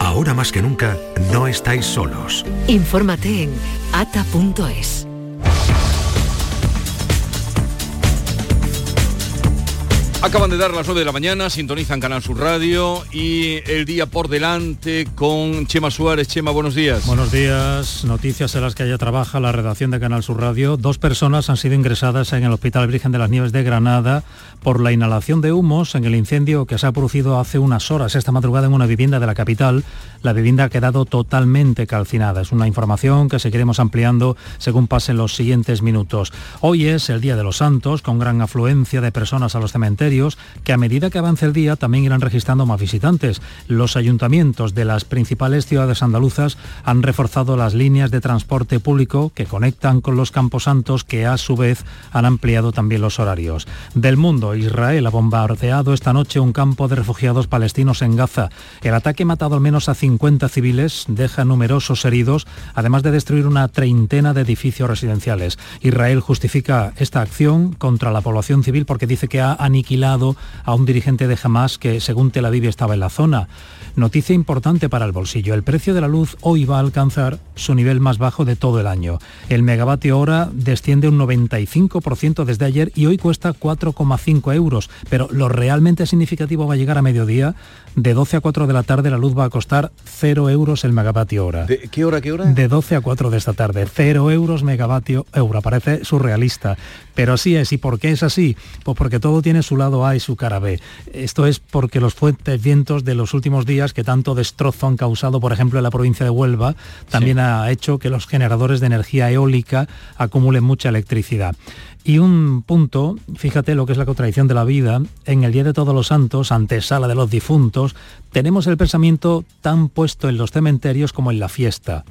Ahora más que nunca, no estáis solos. Infórmate en ata.es. Acaban de dar las 9 de la mañana, sintonizan Canal Sur Radio y el día por delante con Chema Suárez. Chema, buenos días. Buenos días. Noticias en las que ella trabaja la redacción de Canal Sur Radio. Dos personas han sido ingresadas en el Hospital Virgen de las Nieves de Granada por la inhalación de humos en el incendio que se ha producido hace unas horas esta madrugada en una vivienda de la capital. La vivienda ha quedado totalmente calcinada. Es una información que seguiremos ampliando según pasen los siguientes minutos. Hoy es el Día de los Santos, con gran afluencia de personas a los cementerios que a medida que avance el día también irán registrando más visitantes. Los ayuntamientos de las principales ciudades andaluzas han reforzado las líneas de transporte público que conectan con los campos santos que a su vez han ampliado también los horarios. Del mundo, Israel ha bombardeado esta noche un campo de refugiados palestinos en Gaza. El ataque ha matado al menos a 50 civiles, deja numerosos heridos, además de destruir una treintena de edificios residenciales. Israel justifica esta acción contra la población civil porque dice que ha aniquilado a un dirigente de Hamas que, según Tel Aviv, estaba en la zona. Noticia importante para el bolsillo. El precio de la luz hoy va a alcanzar su nivel más bajo de todo el año. El megavatio hora desciende un 95% desde ayer y hoy cuesta 4,5 euros. Pero lo realmente significativo va a llegar a mediodía. De 12 a 4 de la tarde la luz va a costar 0 euros el megavatio hora. ¿De qué hora, qué hora? De 12 a 4 de esta tarde. 0 euros megavatio euro. Parece surrealista. Pero así es. ¿Y por qué es así? Pues porque todo tiene su lado A y su cara B. Esto es porque los fuertes vientos de los últimos días que tanto destrozo han causado, por ejemplo, en la provincia de Huelva, también ha hecho que los generadores de energía eólica acumulen mucha electricidad. Y un punto, fíjate lo que es la contradicción de la vida, en el Día de Todos los Santos, antesala de los difuntos, tenemos el pensamiento tan puesto en los cementerios como en la fiesta.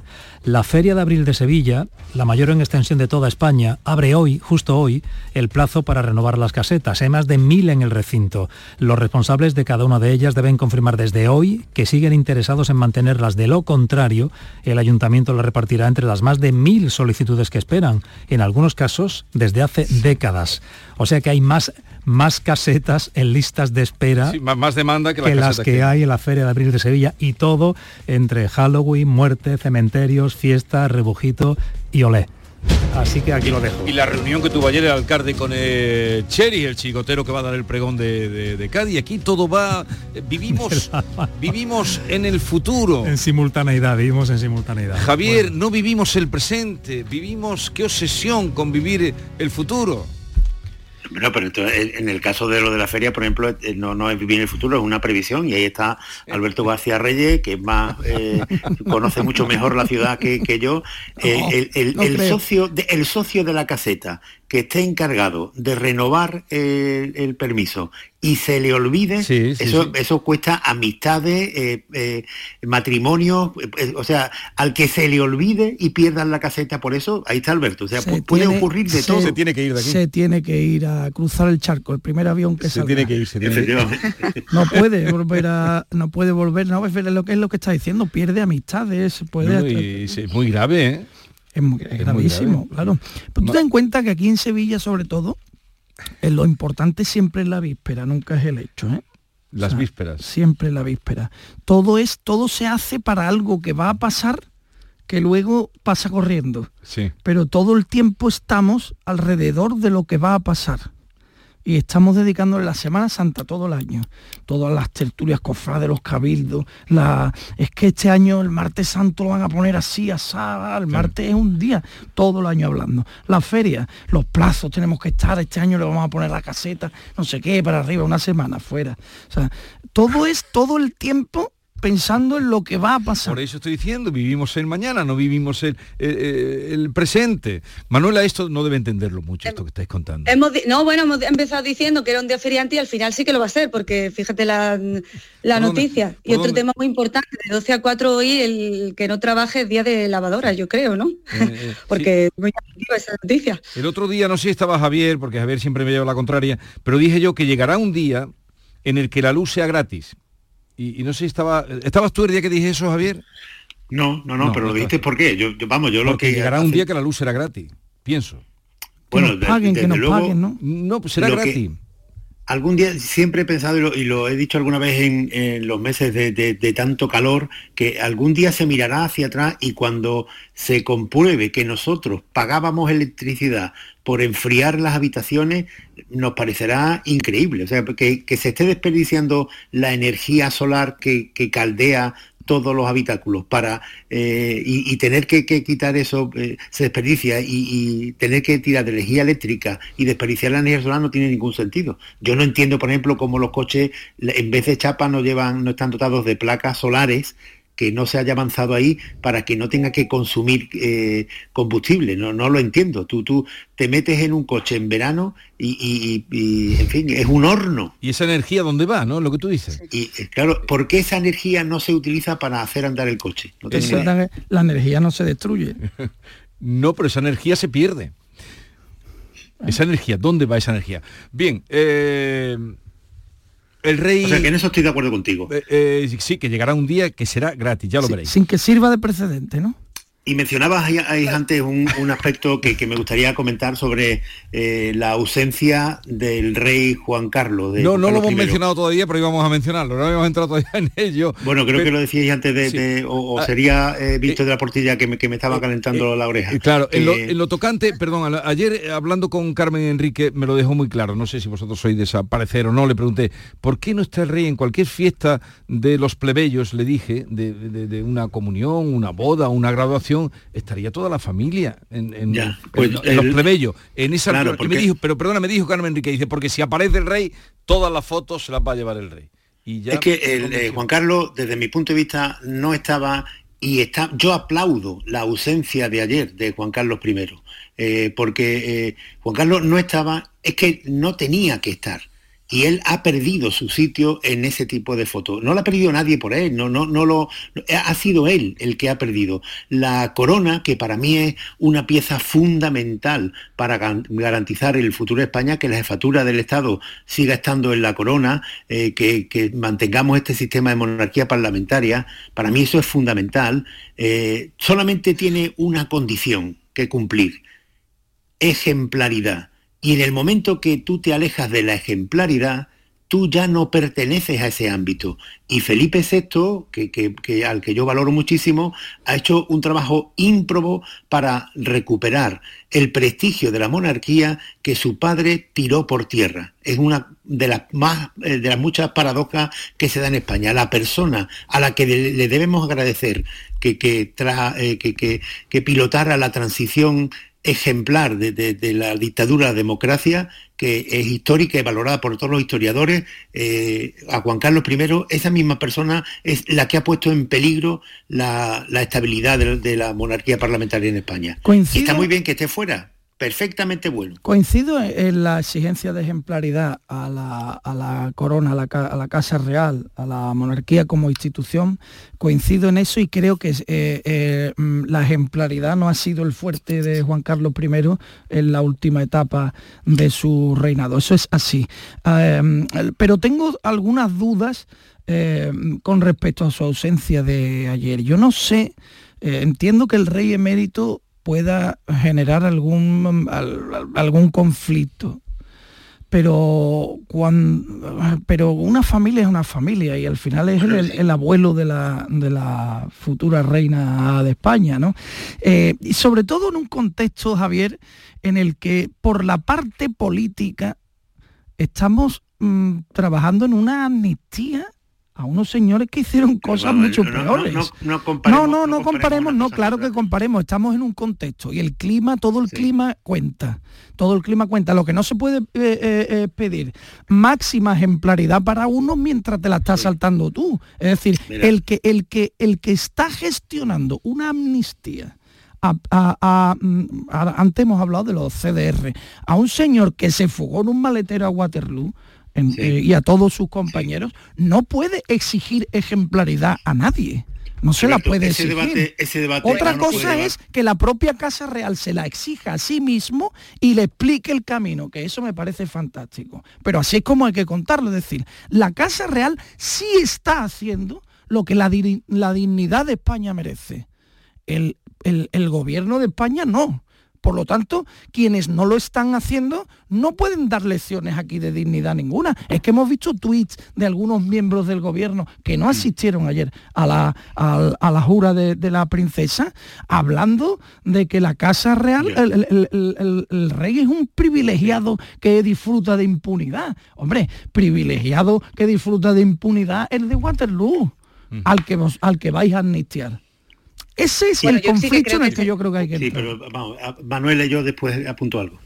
La Feria de Abril de Sevilla, la mayor en extensión de toda España, abre hoy, justo hoy, el plazo para renovar las casetas. Hay más de mil en el recinto. Los responsables de cada una de ellas deben confirmar desde hoy que siguen interesados en mantenerlas. De lo contrario, el ayuntamiento las repartirá entre las más de mil solicitudes que esperan, en algunos casos desde hace décadas. O sea que hay más más casetas en listas de espera más, demanda que, las que, hay en la Feria de Abril de Sevilla y todo entre Halloween, muerte, cementerios, fiesta, rebujito y olé. Así que aquí lo dejo. Y la reunión que tuvo ayer el alcalde con el Cherry, el chigotero que va a dar el pregón de, de, Cádiz. Aquí todo va. Vivimos, vivimos en el futuro. En simultaneidad, vivimos en simultaneidad. Javier, no vivimos el presente, vivimos qué obsesión con vivir el futuro. Bueno, pero en el caso de lo de la feria, por ejemplo, eh, no, no es vivir en el futuro, es una previsión y ahí está Alberto García Reyes, que es más, eh, conoce mucho mejor la ciudad que, yo. Eh, el, socio de, el socio de la caseta que esté encargado de renovar el permiso y se le olvide, eso, eso cuesta amistades, eh, eh, matrimonios, eh, o sea, al que se le olvide y pierdan la caseta por eso, ahí está Alberto, o sea, puede ocurrir de todo. Se tiene que ir de aquí. Se tiene que ir a cruzar el charco, el primer avión que se tiene que ir, se tiene que ir. No puede volver a, no puede volver, no, es lo que es lo que está diciendo, pierde amistades, puede... es muy grave, ¿eh? Es, gravísimo, claro. Pero tú ten en cuenta que aquí en Sevilla, sobre todo, lo importante siempre es la víspera, nunca es el hecho. ¿eh? Las vísperas. Siempre la víspera. Todo es, todo se hace para algo que va a pasar que luego pasa corriendo. Sí. Pero todo el tiempo estamos alrededor de lo que va a pasar y estamos dedicando la Semana Santa todo el año, todas las tertulias cofrades, los cabildos, la... es que este año el martes santo lo van a poner así, asá, el martes es un día, todo el año hablando. La feria, los plazos tenemos que estar, este año le vamos a poner la caseta, no sé qué, para arriba, una semana fuera. O sea, todo es todo el tiempo pensando en lo que va a pasar. Por eso estoy diciendo, vivimos el mañana, no vivimos el, el, presente. Manuela, esto no debe entenderlo mucho, esto que estáis contando. no, bueno, hemos empezado diciendo que era un día feriante y al final sí que lo va a ser, porque fíjate la, noticia. Y otro tema muy importante, de 12 a 4 hoy, el que no trabaje es día de lavadora, yo creo, ¿no? Eh, eh, porque muy esa noticia. El otro día, no sé si estaba Javier, porque Javier siempre me lleva la contraria, pero dije yo que llegará un día en el que la luz sea gratis y, no sé si estaba... ¿Estabas tú el día que dije eso, Javier? No, no, no, pero lo dijiste por qué. Yo, vamos, yo lo que... llegará un día que la luz será gratis, pienso. Bueno, que paguen, que nos paguen, ¿no? No, pues será gratis. Algún día siempre he pensado y lo, he dicho alguna vez en, los meses de, tanto calor, que algún día se mirará hacia atrás y cuando se compruebe que nosotros pagábamos electricidad por enfriar las habitaciones, nos parecerá increíble. O sea, que, se esté desperdiciando la energía solar que, caldea todos los habitáculos para eh, y, tener que, quitar eso eh, se desperdicia y, tener que tirar de energía eléctrica y desperdiciar la energía solar no tiene ningún sentido. Yo no entiendo, por ejemplo, cómo los coches en vez de chapa no llevan, no están dotados de placas solares que no se haya avanzado ahí para que no tenga que consumir eh, combustible. No, no lo entiendo. Tú, tú te metes en un coche en verano y, en fin, es un horno. ¿Y esa energía dónde va, no? Lo que tú dices. Y eh, claro, ¿por qué esa energía no se utiliza para hacer andar el coche? la energía no se destruye. no, pero esa energía se pierde. Esa energía, ¿dónde va esa energía? Bien, eh, el rey... O sea, que en eso estoy de acuerdo contigo. Eh, eh, sí, que llegará un día que será gratis, ya lo veréis. Sin que sirva de precedente, ¿no? Y mencionabas ahí, antes un, aspecto que, me gustaría comentar sobre eh, la ausencia del rey Juan Carlos. no, no lo hemos mencionado todavía, pero íbamos a mencionarlo. No hemos entrado todavía en ello. Bueno, creo que lo decíais antes de, o, ah, sería eh, Víctor de la Portilla que me, estaba eh, calentando la oreja. Claro, en lo, tocante, perdón, ayer hablando con Carmen Enrique me lo dejó muy claro. No sé si vosotros sois desaparecer o no. Le pregunté, ¿por qué no está el rey en cualquier fiesta de los plebeyos? Le dije, de una comunión, una boda, una graduación estaría toda la familia en, pues los plebeyos. En esa me dijo, pero perdona, me dijo Carmen Enrique, dice, porque si aparece el rey, todas las fotos se las va a llevar el rey. Y ya, es que eh, Juan Carlos, desde mi punto de vista, no estaba y está, yo aplaudo la ausencia de ayer de Juan Carlos I, eh, porque eh, Juan Carlos no estaba, es que no tenía que estar y él ha perdido su sitio en ese tipo de fotos. No lo ha perdido nadie por él, no, no, no lo, ha sido él el que ha perdido. La corona, que para mí es una pieza fundamental para garantizar el futuro de España, que la jefatura del Estado siga estando en la corona, eh, que, mantengamos este sistema de monarquía parlamentaria, para mí eso es fundamental. Eh, solamente tiene una condición que cumplir, ejemplaridad y en el momento que tú te alejas de la ejemplaridad, tú ya no perteneces a ese ámbito. Y Felipe VI, que, al que yo valoro muchísimo, ha hecho un trabajo ímprobo para recuperar el prestigio de la monarquía que su padre tiró por tierra. Es una de las, más, eh, de las muchas paradojas que se da en España. La persona a la que le debemos agradecer eh, que, que pilotara la transición ejemplar de, la dictadura a la democracia, que es histórica y valorada por todos los historiadores, eh, a Juan Carlos I, esa misma persona es la que ha puesto en peligro la, estabilidad de, la monarquía parlamentaria en España. está muy bien que esté fuera, perfectamente bueno. Coincido en la exigencia de ejemplaridad a la, corona, a la, Casa Real, a la monarquía como institución, coincido en eso y creo que eh, eh, mm, la ejemplaridad no ha sido el fuerte de Juan Carlos I en la última etapa de su reinado. Eso es así. Em, pero tengo algunas dudas em, con respecto a su ausencia de ayer. Yo no sé, eh, entiendo que el rey emérito pueda generar algún, algún conflicto. Pero, cuando, pero una familia es una familia y al final es el, abuelo de la, de la, futura reina de España, ¿no? Eh, y sobre todo en un contexto, Javier, en el que por la parte política estamos mm, trabajando en una amnistía a unos señores que hicieron cosas mucho peores. No, no, no, comparemos, no, claro que comparemos, estamos en un contexto y el clima, todo el clima cuenta, todo el clima cuenta. Lo que no se puede eh, eh, eh, pedir, máxima ejemplaridad para uno mientras te la estás saltando tú. Es decir, el que, el, que, el que está gestionando una amnistía, mm, antes hemos hablado de los CDR, a un señor que se fugó en un maletero a Waterloo, eh, y a todos sus compañeros, no puede exigir ejemplaridad a nadie. No se la puede exigir. Otra cosa es que la propia Casa Real se la exija a sí mismo y le explique el camino, que eso me parece fantástico. Pero así es como hay que contarlo, es decir, la Casa Real sí está haciendo lo que la, dignidad de España merece. el gobierno de España no Por lo tanto, quienes no lo están haciendo no pueden dar lecciones aquí de dignidad ninguna. Es que hemos visto tweets de algunos miembros del gobierno que no asistieron ayer a la, a, la jura de, la princesa, hablando de que la Casa Real, el, rey es un privilegiado que disfruta de impunidad. Hombre, privilegiado que disfruta de impunidad el de Waterloo, al, que, al que vais a amnistiar. Ese es el conflicto en el que, yo creo que hay que Sí, pero vamos, Manuel y yo después apunto algo.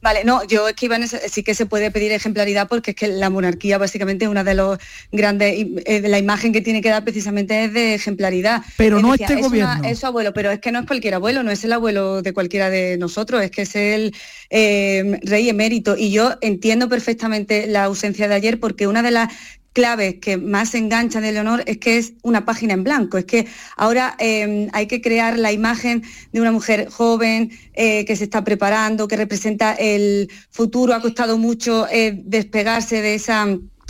Vale, no, yo es que Iván sí que se puede pedir ejemplaridad porque es que la monarquía básicamente es una de los grandes, eh, la imagen que tiene que dar precisamente es de ejemplaridad. Pero no este gobierno. es su abuelo, pero es que no es cualquier abuelo, no es el abuelo de cualquiera de nosotros, es que es el eh, rey emérito. Y yo entiendo perfectamente la ausencia de ayer porque una de las claves que más enganchan de Leonor es que es una página en blanco, es que ahora em, hay que crear la imagen de una mujer joven eh, que se está preparando, que representa el futuro, ha costado mucho eh, despegarse de esa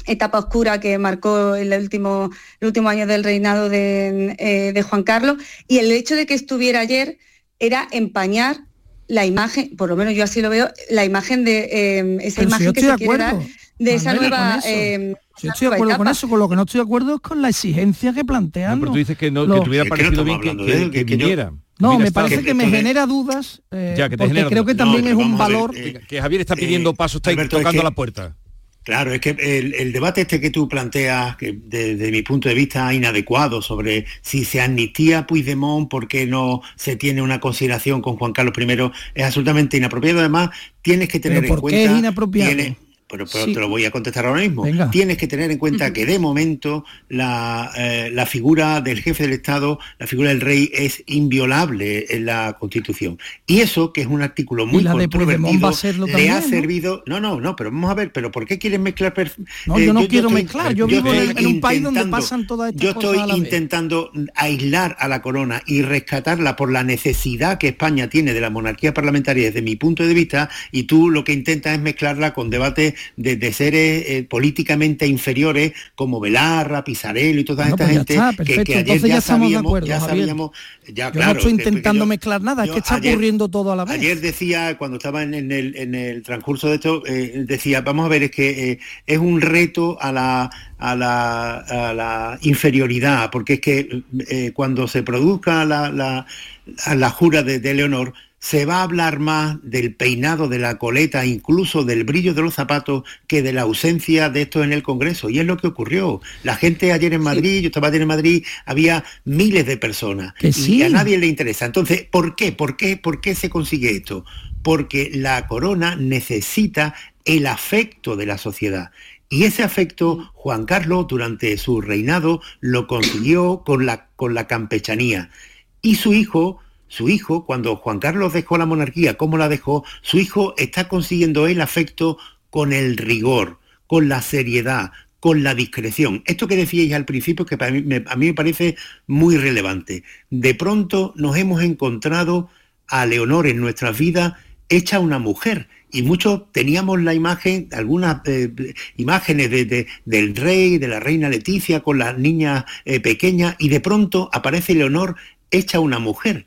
etapa oscura que marcó el último, el último año del reinado de, eh, Juan Carlos, y el hecho de que estuviera ayer era empañar la imagen, por lo menos yo así lo veo, la imagen de em, esa imagen que se quiere dar de esa nueva yo estoy de acuerdo con eso, con lo que no estoy de acuerdo es con la exigencia que plantean. No, pero tú dices que, no, que te hubiera parecido bien que, que, viniera. No, me parece que, me genera dudas, eh, ya, que te porque creo que también es un valor... Eh, que Javier está pidiendo paso, está tocando la puerta. Claro, es que el, debate este que tú planteas, que desde mi punto de vista inadecuado, sobre si se amnistía Puigdemont, por qué no se tiene una consideración con Juan Carlos I, es absolutamente inapropiado. Además, tienes que tener en cuenta... es inapropiado? Pero, te lo voy a contestar ahora mismo. Tienes que tener en cuenta que de momento la, eh, la, figura del jefe del Estado, la figura del rey, es inviolable en la Constitución. Y eso, que es un artículo muy controvertido, le ha servido... ¿no? no, no, pero vamos a ver, pero ¿por qué quieres mezclar? No, yo no quiero mezclar, yo, vivo en, un país donde pasan todas estas Yo estoy intentando aislar a la corona y rescatarla por la necesidad que España tiene de la monarquía parlamentaria desde mi punto de vista, y tú lo que intentas es mezclarla con debates de, seres eh, políticamente inferiores como Velarra, Pizarello y toda esta pues gente que, ayer ya, sabíamos, ya sabíamos, ya, yo no estoy intentando mezclar nada, es que está ocurriendo todo a la vez. Ayer decía, cuando estaba en, el, transcurso de esto, eh, decía, vamos a ver, es que eh, es un reto a la, a la, inferioridad, porque es que cuando se produzca la, la, jura de, de Leonor, se va a hablar más del peinado de la coleta, incluso del brillo de los zapatos, que de la ausencia de esto en el Congreso. Y es lo que ocurrió. La gente ayer en Madrid, yo estaba ayer en Madrid, había miles de personas. y a nadie le interesa. Entonces, ¿por qué? ¿Por qué? ¿Por qué se consigue esto? Porque la corona necesita el afecto de la sociedad. Y ese afecto, Juan Carlos, durante su reinado, lo consiguió con la, con la campechanía. Y su hijo, su hijo, cuando Juan Carlos dejó la monarquía, ¿cómo la dejó? Su hijo está consiguiendo el afecto con el rigor, con la seriedad, con la discreción. Esto que decíais al principio, que a mí, me, a mí me parece muy relevante. De pronto nos hemos encontrado a Leonor en nuestras vidas hecha una mujer. Y muchos teníamos la imagen, algunas eh, imágenes de, del rey, de la reina Leticia con las niñas eh, pequeñas, y de pronto aparece Leonor hecha una mujer.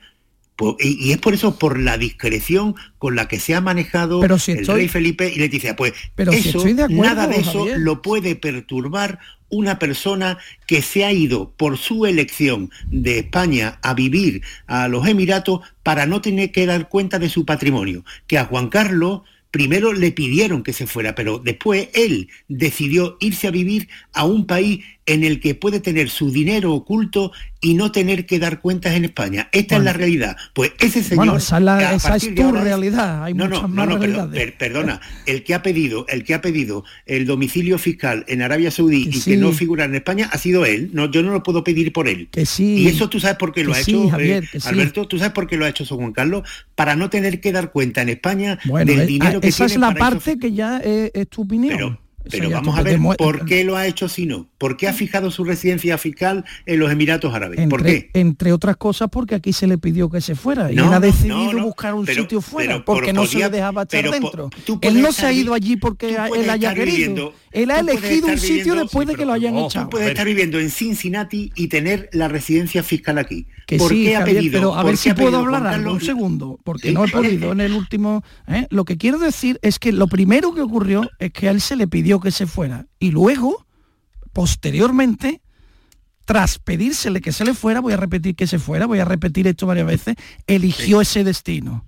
Y, es por eso, por la discreción con la que se ha manejado el rey Felipe y Leticia. Pues pero eso, nada de eso lo puede perturbar una persona que se ha ido por su elección de España a vivir a los Emiratos para no tener que dar cuenta de su patrimonio. Que a Juan Carlos primero le pidieron que se fuera, pero después él decidió irse a vivir a un país en el que puede tener su dinero oculto y no tener que dar cuentas en España. Esta es la realidad. Pues ese señor... Bueno, esa, es tu realidad. Hay no, muchas no, más no, realidades. perdona, el que ha pedido, el que ha pedido el domicilio fiscal en Arabia Saudí y que no figura en España ha sido él. No, yo no lo puedo pedir por él. Que sí. Y eso tú sabes por qué lo ha hecho, eh, Alberto. Tú sabes por qué lo ha hecho eso Juan Carlos para no tener que dar cuenta en España del eh, dinero que esa es la parte que ya es, tu opinión. Pero, vamos a ver por qué lo ha hecho si no. ¿Por qué ha fijado su residencia fiscal en los Emiratos Árabes? Entre, ¿Por qué? Entre otras cosas porque aquí se le pidió que se fuera y él ha decidido buscar un sitio fuera porque no se le dejaba estar dentro. Él no se ha ido allí porque él haya querido. él ha elegido un sitio después de que lo hayan echado. Tú puedes estar viviendo en Cincinnati y tener la residencia fiscal aquí. Que ¿Por qué ha pedido? Pero a ver si puedo hablar algo, un segundo, porque no he podido en el último... ¿eh? Lo que quiero decir es que lo primero que ocurrió es que a él se le pidió que se fuera y luego, posteriormente, tras pedírsele que se le fuera, voy a repetir que se fuera, voy a repetir esto varias veces, eligió ese destino.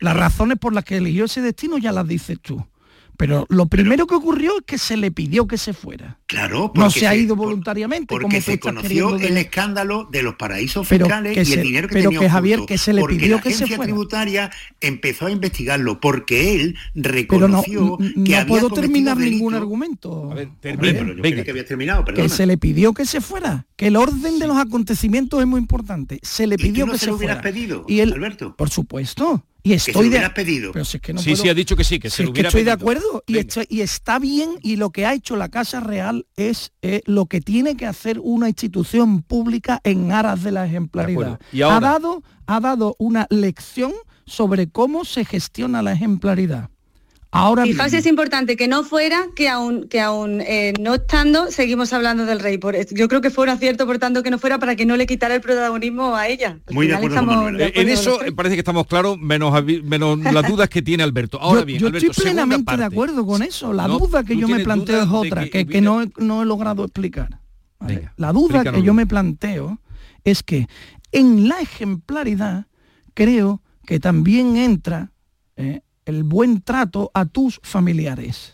Las razones por las que eligió ese destino ya las dices tú. Pero lo primero que ocurrió es que se le pidió que se fuera. Claro, no se, ha ido voluntariamente. Porque como se conoció el escándalo de los paraísos fiscales y el dinero que pero tenía que Javier que se le pidió que se fuera. tributaria empezó a investigarlo porque él reconoció pero no, que no puedo terminar ningún argumento. A ver, pero yo que había terminado, perdona. Que se le pidió que se fuera, que el orden de los acontecimientos es muy importante. Se le pidió ¿Y tú no que se, se lo fuera. pedido, y él, Alberto. Por supuesto. Y estoy que se de pedido. Pero si es que no sí, puedo... sí, ha dicho que sí, que si se es lo que hubiera estoy de acuerdo y, está bien y lo que ha hecho la Casa Real es eh, lo que tiene que hacer una institución pública en aras de la ejemplaridad. acuerdo. Y ahora- ha, dado, ha dado una lección sobre cómo se gestiona la ejemplaridad. Ahora Fijaos, bien, es importante que no fuera, que aún, que aún eh, no estando, seguimos hablando del rey. Por, yo creo que fue un acierto, por tanto, que no fuera para que no le quitara el protagonismo a ella. Al Muy de acuerdo con estamos Manuel. de Eh, En eso parece que estamos claros, menos, menos las dudas que tiene Alberto. Ahora yo, bien, yo Alberto, estoy plenamente de acuerdo con eso. La No, duda que yo me planteo es otra, que que, no, he, no he logrado explicar. ¿vale? Venga, la duda que yo me planteo es que en la ejemplaridad creo que también entra eh, el buen trato a tus familiares.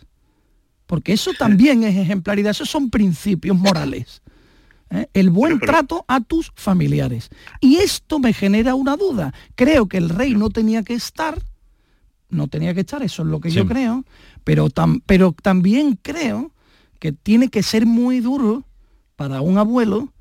Porque eso también es ejemplaridad, esos son principios morales. ¿eh? El buen trato a tus familiares. Y esto me genera una duda. Creo que el rey no tenía que estar, no tenía que estar, eso es lo que yo creo, pero, tam- pero también creo que tiene que ser muy duro para un abuelo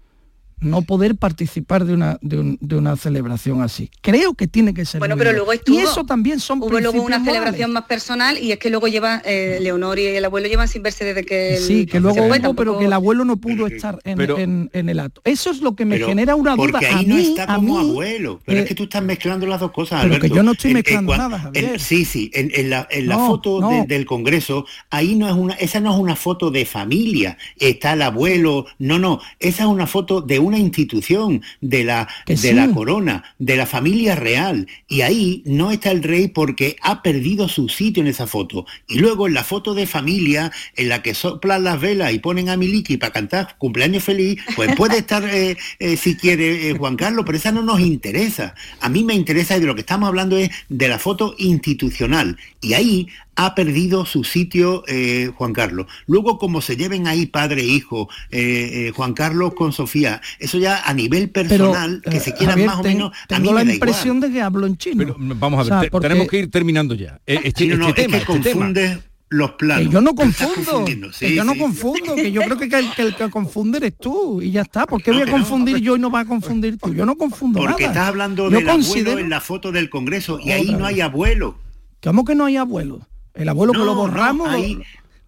no poder participar de una, de, un- de una celebración así. Creo que tiene que ser Bueno, pero luego estuvo. Y eso también son Hubo luego una celebración más personal y es que luego lleva eh, Leonor y el abuelo llevan sin verse desde que el- Sí, que se luego fue, hubo, tampoco- pero que el abuelo no pudo Pero- estar en, pero- en- en el acto. Eso es lo que me genera una duda. Porque a ahí mí, no está a como mí, abuelo. Pero eh, es que tú estás mezclando las dos cosas, pero que Alberto. yo no estoy En- en mezclando cua- nada, Javier. en- sí, sí. En, en la, en la No, foto no. de- del Congreso, ahí no es una, esa no es una foto de familia. Está el abuelo. No, no. Esa es una foto de una institución, de la, de sí. la corona, de la familia real. Y ahí no está el rey porque ha perdido su sitio en esa foto. Y luego en la foto de familia, en la que soplan las velas y ponen a Miliki para cantar cumpleaños feliz, pues puede estar eh, eh, si quiere eh, Juan Carlos, pero esa no nos interesa. A mí me interesa y de lo que estamos hablando es de la foto institucional. Y ahí ha perdido su sitio eh, Juan Carlos. Luego, como se lleven ahí padre e hijo, eh, eh, Juan Carlos con Sofía, eso ya a nivel pero, personal, que eh, se quieran Javier, más o ten- menos, a mí tengo la me da impresión igual. de que hablo en chino. Pero vamos a ver, O sea, te- porque- tenemos que ir terminando ya. Eh, Este, Sí, no, no, este es tema, que este tema. los planos. Que yo no confundo, confundiendo. que Sí, yo no sí. confundo, que yo creo que el que, el que confunde eres tú y ya está. ¿Por qué No, voy a confundir yo y no vas a confundir tú? Yo no confundo Porque nada. estás hablando Yo del abuelo en la foto del Congreso y Otra ahí no hay abuelo. ¿Cómo que no hay abuelo? El abuelo que lo borramos. ahí-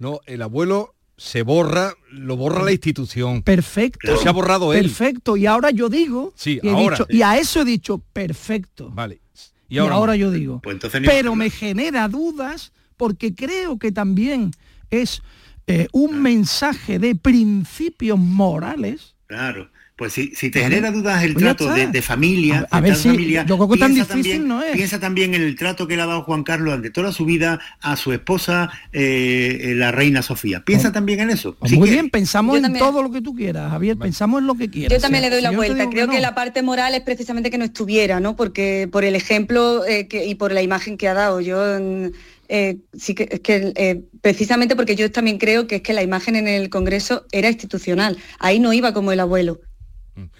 No, el abuelo se borra, lo borra la institución. Perfecto. O se ha borrado él. Perfecto. Y ahora yo digo. Sí, y, ahora. dicho- y a eso he dicho perfecto. Vale. Y ahora, no. yo digo. Pues pero me genera dudas porque creo que también es eh, un mensaje de principios morales. Claro. Pues si, si te genera dudas el Pues trato de, de familia, A- ver si- familia, yo creo que tan piensa difícil también- no es. Piensa también en el trato que le ha dado Juan Carlos durante toda su vida a su esposa, eh, eh, la reina Sofía. Piensa también en eso. Pues si muy quieres. bien, pensamos Yo en también. todo lo que tú quieras, Javier, pensamos en lo que quieras. Yo también O le doy la si vuelta. Creo que, no. la parte moral es precisamente que no estuviera, ¿no? Porque por el ejemplo eh, que- y por la imagen que ha dado. Yo mm, eh, sí que es que eh, precisamente porque yo también creo que es que la imagen en el Congreso era institucional. Ahí no iba como el abuelo.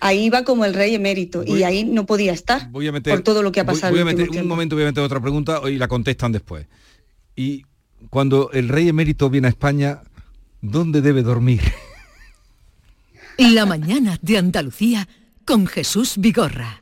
Ahí iba como el rey emérito Mm. Voy- y ahí no podía estar Voy a meter, por todo lo que ha voy- pasado. voy a en el meter- un momento voy a meter otra pregunta y la contestan después. Y cuando el rey emérito viene a España, ¿dónde debe dormir? La mañana de Andalucía con Jesús Vigorra.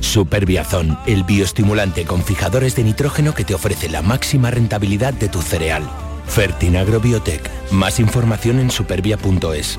Superbiazón, el bioestimulante con fijadores de nitrógeno que te ofrece la máxima rentabilidad de tu cereal. Fertinagro Biotech. Más información en supervia.es.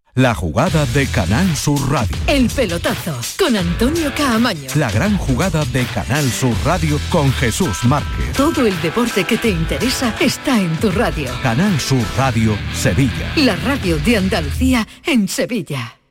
La jugada de Canal Sur Radio. El pelotazo con Antonio Caamaño. La gran jugada de Canal Sur Radio con Jesús Márquez. Todo el deporte que te interesa está en tu radio. Canal Sur Radio Sevilla. La radio de Andalucía en Sevilla.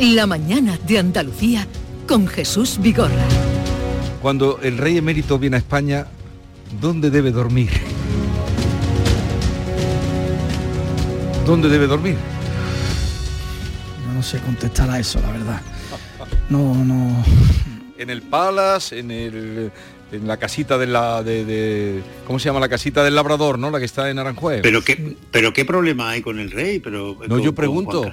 La mañana de Andalucía con Jesús Vigorra. Cuando el rey emérito viene a España, ¿dónde debe dormir? ¿Dónde debe dormir? No, no sé contestar a eso, la verdad. No, no. En el Palace, en el en la casita de la de, de, cómo se llama la casita del labrador no la que está en Aranjuez pero qué pero qué problema hay con el rey pero no con, yo pregunto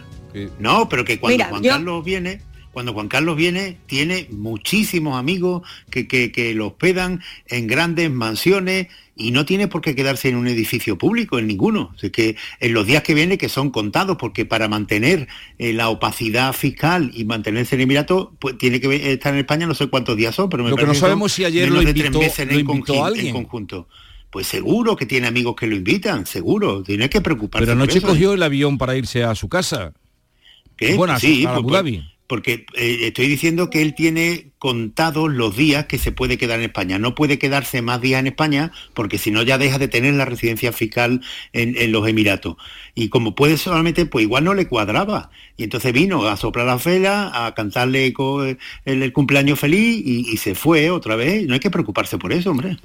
no pero que cuando Mira, Juan yo... Carlos viene cuando Juan Carlos viene, tiene muchísimos amigos que, que, que lo hospedan en grandes mansiones y no tiene por qué quedarse en un edificio público, en ninguno. Es que en los días que viene, que son contados, porque para mantener eh, la opacidad fiscal y mantenerse en Emirato, pues tiene que estar en España no sé cuántos días son, pero me lo que no sabemos si ayer lo invitó, en, lo invitó a alguien. en conjunto. Pues seguro que tiene amigos que lo invitan, seguro, tiene que preocuparse. Pero anoche eso, cogió ¿eh? el avión para irse a su casa. ¿Qué? Bueno, sí, a, a Abu Dhabi. Pues, porque eh, estoy diciendo que él tiene contados los días que se puede quedar en España. No puede quedarse más días en España porque si no ya deja de tener la residencia fiscal en, en, los Emiratos. Y como puede solamente, pues igual no le cuadraba. Y entonces vino a soplar la vela, a cantarle el, el, cumpleaños feliz y, y se fue otra vez. No hay que preocuparse por eso, hombre.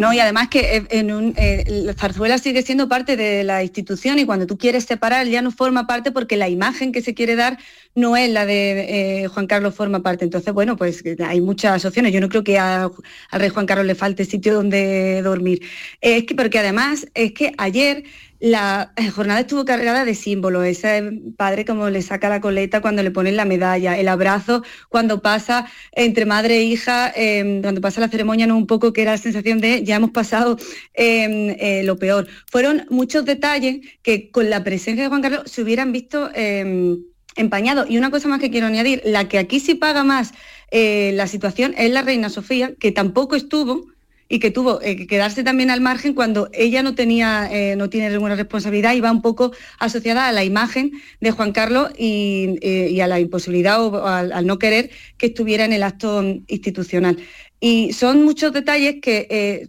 No, y además que un, eh, Zarzuela sigue siendo parte de la institución y cuando tú quieres separar ya no forma parte porque la imagen que se quiere dar no es la de eh, Juan Carlos forma parte. Entonces, bueno, pues hay muchas opciones. Yo no creo que al rey Juan Carlos le falte sitio donde dormir. Es que, porque además es que ayer la jornada estuvo cargada de símbolos, ese padre como le saca la coleta cuando le ponen la medalla, el abrazo cuando pasa entre madre e hija, em, cuando pasa la ceremonia, no un poco que era la sensación de ya hemos pasado em, eh, lo peor. Fueron muchos detalles que con la presencia de Juan Carlos se hubieran visto em, empañados. Y una cosa más que quiero añadir, la que aquí sí paga más eh, la situación es la reina Sofía, que tampoco estuvo y que tuvo eh, que quedarse también al margen cuando ella no tenía, eh, no tiene ninguna responsabilidad y va un poco asociada a la imagen de Juan Carlos y, eh, a la imposibilidad o, al, no querer que estuviera en el acto institucional. Y son muchos detalles que,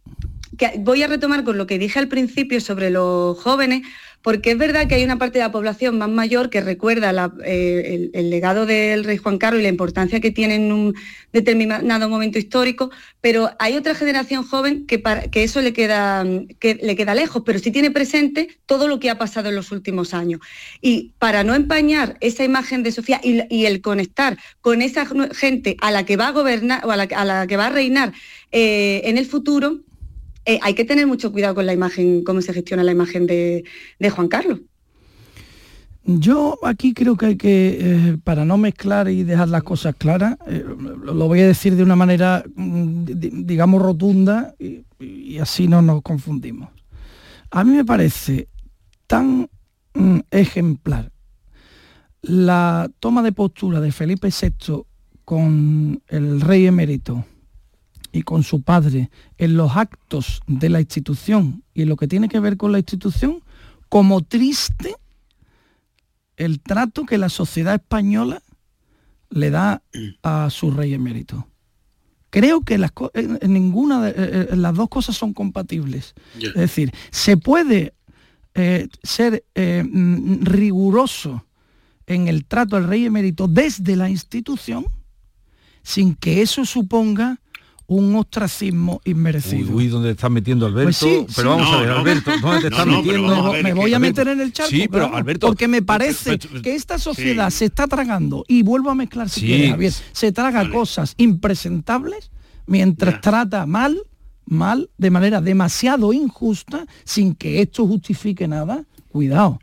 que voy a retomar con lo que dije al principio sobre los jóvenes, porque es verdad que hay una parte de la población más mayor que recuerda eh, el, legado del rey Juan Carlos y la importancia que tiene en un determinado momento histórico, pero hay otra generación joven que, eso le queda, que le queda lejos, pero sí tiene presente todo lo que ha pasado en los últimos años. Y para no empañar esa imagen de Sofía y, el conectar con esa gente a la que va a gobernar o a la, que va a reinar eh, en el futuro, eh, hay que tener mucho cuidado con la imagen, cómo se gestiona la imagen de, Juan Carlos. Yo aquí creo que hay que, eh, para no mezclar y dejar las cosas claras, eh, lo voy a decir de una manera, mm, digamos, rotunda y, así no nos confundimos. A mí me parece tan mm, ejemplar la toma de postura de Felipe VI con el rey emérito y con su padre en los actos de la institución y en lo que tiene que ver con la institución, como triste el trato que la sociedad española le da a su rey emérito. Creo que las, en ninguna de eh, eh, las dos cosas son compatibles. Es decir, se puede eh, ser mm, riguroso en el trato al rey emérito desde la institución sin que eso suponga un ostracismo inmerecido. Uy, uy ¿dónde estás metiendo Alberto? Pues sí, pero vamos a ver, Alberto, ¿dónde te estás metiendo? me voy a meter en el charco, sí, pero, Alberto, porque me parece que esta sociedad se está tragando, y vuelvo a mezclar si quieres, Javier, se traga cosas impresentables mientras trata mal, mal, de manera demasiado injusta, sin que esto justifique nada. Cuidado,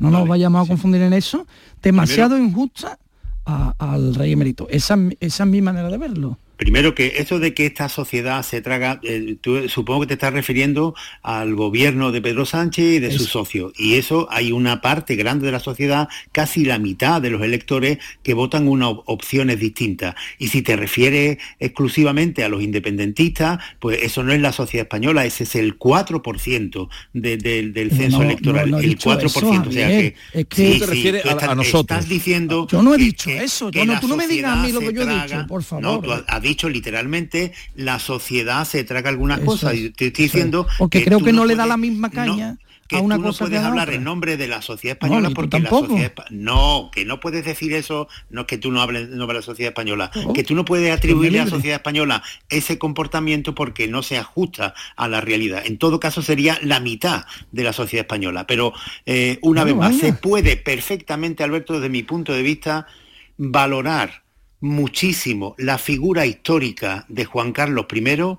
no nos vayamos a confundir en eso, demasiado injusta al rey emérito. Esa, esa es mi manera de verlo. Primero que eso de que esta sociedad se traga, eh, supongo que te estás refiriendo al gobierno de Pedro Sánchez y de sus socios. Y eso hay una parte grande de la sociedad, casi la mitad de los electores, que votan unas opciones distintas. Y si te refieres exclusivamente a los independentistas, pues eso no es la sociedad española, ese es el 4% del censo electoral. el 4%. o sea que, es que te refieres a, nosotros. Estás diciendo. Yo no he dicho eso. no, tú no me digas a mí lo que yo he dicho, por favor dicho literalmente, la sociedad se traga algunas cosas. Y te estoy diciendo... Porque creo que no, le da la misma caña. a una tú no puedes hablar en nombre de la sociedad española porque la sociedad no que no puedes decir eso no es que tú no hables en nombre de la sociedad española oh, que tú no puedes atribuirle a la sociedad española ese comportamiento porque no se ajusta a la realidad. En todo caso sería la mitad de la sociedad española. Pero eh, una vez más se puede perfectamente Alberto desde mi punto de vista valorar muchísimo la figura histórica de Juan Carlos I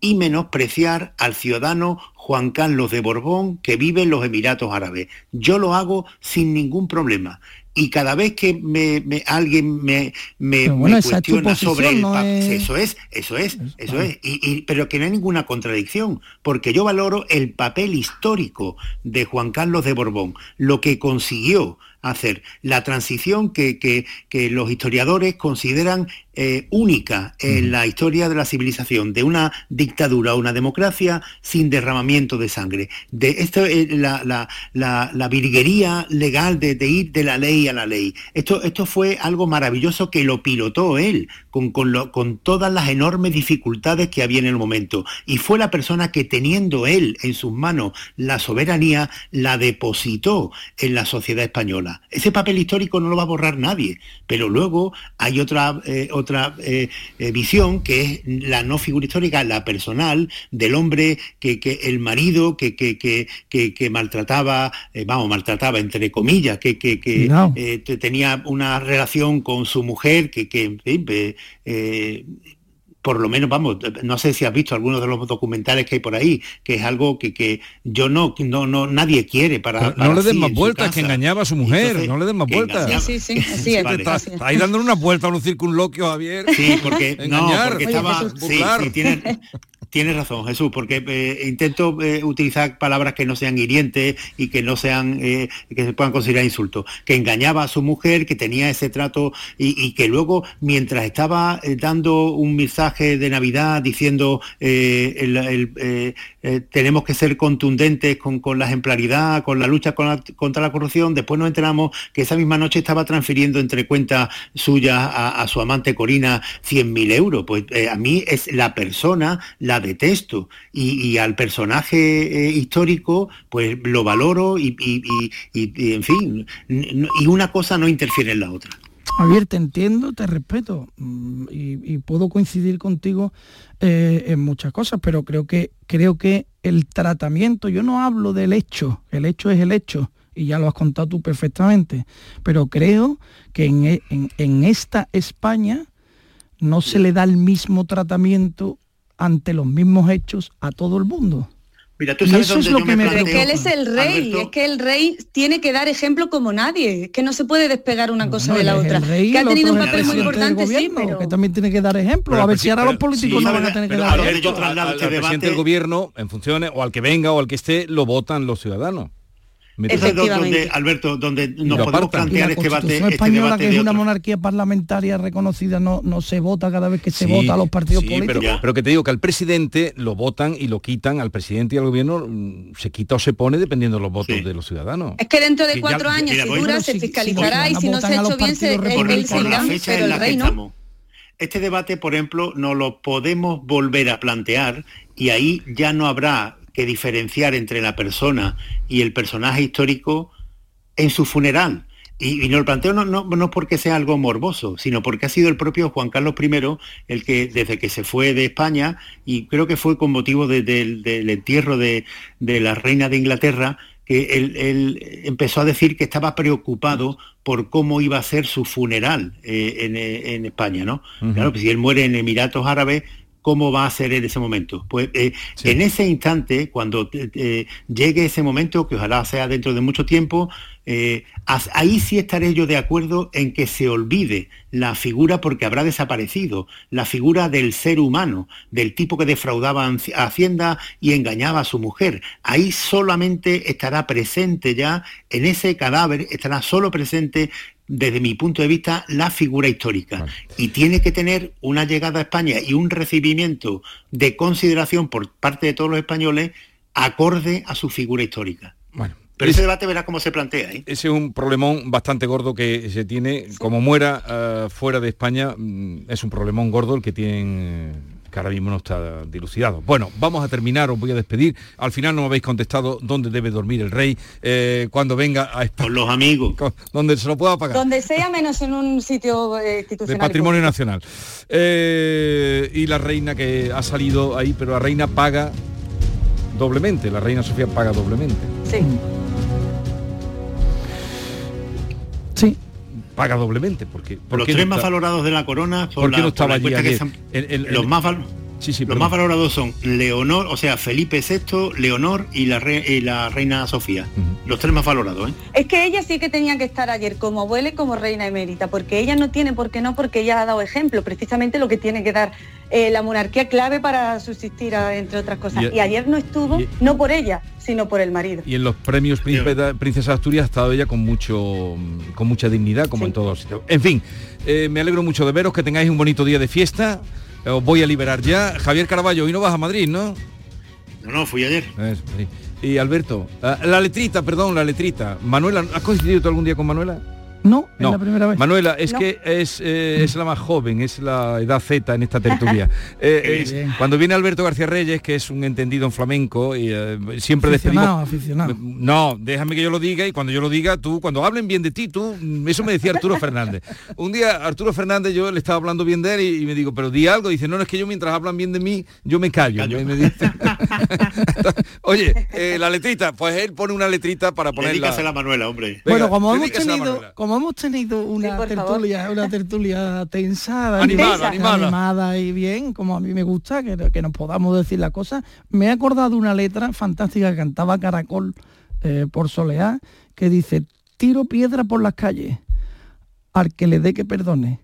y menospreciar al ciudadano Juan Carlos de Borbón que vive en los Emiratos Árabes. Yo lo hago sin ningún problema. Y cada vez que me, alguien me, me, cuestiona sobre el eso es, eso es, eso es, y, pero que no hay ninguna contradicción, porque yo valoro el papel histórico de Juan Carlos de Borbón, lo que consiguió hacer, la transición que, que, que los historiadores consideran eh, única en la historia de la civilización, de una dictadura a una democracia sin derramamiento de sangre. De esto es la, la, virguería legal de, ir de la ley a la ley. Esto, esto fue algo maravilloso que lo pilotó él, con, con, con todas las enormes dificultades que había en el momento. Y fue la persona que teniendo él en sus manos la soberanía, la depositó en la sociedad española. Ese papel histórico no lo va a borrar nadie, pero luego hay otra, eh, otra eh, eh, visión que es la no figura histórica, la personal, del hombre que, el marido que, que, que maltrataba, vamos, maltrataba entre comillas, que, tenía una relación con su mujer que, por lo menos, vamos, no sé si has visto algunos de los documentales que hay por ahí, que es algo que, que yo no, no, no, nadie quiere para... no le den más vueltas, que engañaba a su mujer, no le den más vueltas. Sí, sí, sí, está, ahí dándole una vuelta a un circunloquio, Javier. Sí, porque, Engañar, no, porque estaba... sí, sí, tiene, Tienes razón, Jesús, porque eh, intento eh, utilizar palabras que no sean hirientes y que no sean, eh, que se puedan considerar insultos. Que engañaba a su mujer, que tenía ese trato y, que luego, mientras estaba dando un mensaje de Navidad diciendo tenemos que ser contundentes con, la ejemplaridad, con la lucha contra la corrupción, después nos enteramos que esa misma noche estaba transfiriendo entre cuentas suyas a, su amante Corina 100.000 euros. Pues a mí es la persona, la detesto y, al personaje eh, histórico pues lo valoro y, en fin, y una cosa no interfiere en la otra. Javier, te entiendo, te respeto mm, y, puedo coincidir contigo eh, en muchas cosas, pero creo que, creo que el tratamiento, yo no hablo del hecho, el hecho es el hecho, y ya lo has contado tú perfectamente, pero creo que en, en esta España no se le da el mismo tratamiento ante los mismos hechos a todo el mundo. Mira, tú sabes eso es lo que me que él es el rey, es que el rey tiene que dar ejemplo como nadie, que no se puede despegar una cosa de la otra. que ha tenido un papel muy importante, sí, pero... que también tiene que dar ejemplo. a ver si ahora los políticos no van a tener que dar ejemplo. Al, al presidente del gobierno, en funciones, o al que venga o al que esté, lo votan los ciudadanos. Donde, Alberto, donde nos podemos plantear este debate. Este española, que es una monarquía parlamentaria reconocida, no, no se vota cada vez que se vota a los partidos políticos. Pero, que te digo que al presidente lo votan y lo quitan, al presidente y al gobierno mm, se quita o se pone dependiendo de los votos de los ciudadanos. Es que dentro de cuatro años, si dura, se fiscalizará y si no se ha hecho bien, se, pero el rey no. Este debate, por ejemplo, no lo podemos volver a plantear y ahí ya no habrá que diferenciar entre la persona y el personaje histórico en su funeral. Y, no lo planteo no, no, no, porque sea algo morboso, sino porque ha sido el propio Juan Carlos I el que desde que se fue de España, y creo que fue con motivo del entierro de, la reina de Inglaterra, que él, empezó a decir que estaba preocupado por cómo iba a ser su funeral eh, en, España, ¿no? Claro, pues si él muere en Emiratos Árabes, cómo va a ser en ese momento. Pues eh, en ese instante, cuando eh, eh, llegue ese momento, que ojalá sea dentro de mucho tiempo, ahí sí estaré yo de acuerdo en que se olvide la figura porque habrá desaparecido, la figura del ser humano, del tipo que defraudaba a Hacienda y engañaba a su mujer. Ahí solamente estará presente ya, en ese cadáver, estará solo presente desde mi punto de vista, la figura histórica. Y tiene que tener una llegada a España y un recibimiento de consideración por parte de todos los españoles acorde a su figura histórica. Bueno. Pero ese debate verá cómo se plantea. ¿eh? Ese es un problemón bastante gordo que se tiene. Como muera eh, fuera de España, mm, es un problemón gordo el que tienen que ahora mismo no está dilucidado. Bueno, vamos a terminar, os voy a despedir. Al final no me habéis contestado dónde debe dormir el rey eh, cuando venga a España. Con los amigos. donde se lo pueda pagar. Donde sea menos en un sitio eh, institucional. De patrimonio nacional. Eh, y la reina que ha salido ahí, pero la reina paga doblemente, la reina Sofía paga doblemente. Sí, paga doblemente. Porque, los tres más valorados de la corona son no estaba allí los más los más valorados son Leonor, o sea, Felipe VI, Leonor y la, la reina Sofía. Los tres más valorados, ¿eh? Es que ella sí que tenía que estar ayer como abuela y como reina emérita, porque ella no tiene por qué no, porque ella ha dado ejemplo, precisamente lo que tiene que dar eh, la monarquía clave para subsistir, entre otras cosas. Y, ayer no estuvo, no por ella, sino por el marido. Y en los premios Princesa Asturias ha estado ella con mucho con mucha dignidad, como en todos sitios. En fin, eh, me alegro mucho de veros, que tengáis un bonito día de fiesta. Os voy a liberar ya. Javier Caraballo, hoy no vas a Madrid, ¿no? No, no, fui ayer. y Alberto, ah, la letrita, perdón, la letrita. Manuela, ¿has coincidido tú algún día con Manuela? No, es la primera vez. Manuela, es que es, eh, es, la más joven, es la edad Z en esta tertulia. Eh, cuando viene Alberto García Reyes, que es un entendido en flamenco, y eh, siempre aficionado, aficionado. No, déjame que yo lo diga y cuando yo lo diga, tú, cuando hablen bien de ti, tú, eso me decía Arturo Fernández. Un día Arturo Fernández, yo le estaba hablando bien de él y, me digo, pero di algo. Dice, no, no, es que yo mientras hablan bien de mí, yo me callo. Oye, la letrita, pues él pone una letrita para ponerla. la Manuela, hombre. bueno, como hemos tenido, como como hemos tenido una favor. tertulia, una tertulia tensa, Animada, animada, animada. y bien, como a mí me gusta, que, que nos podamos decir las cosas, me he acordado una letra fantástica que cantaba Caracol eh, por Soleá, que dice, tiro piedra por las calles, al que le dé que perdone,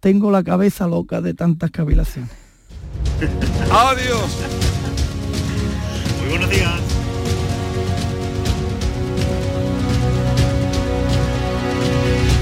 tengo la cabeza loca de tantas cavilaciones. Adiós. Muy buenos días.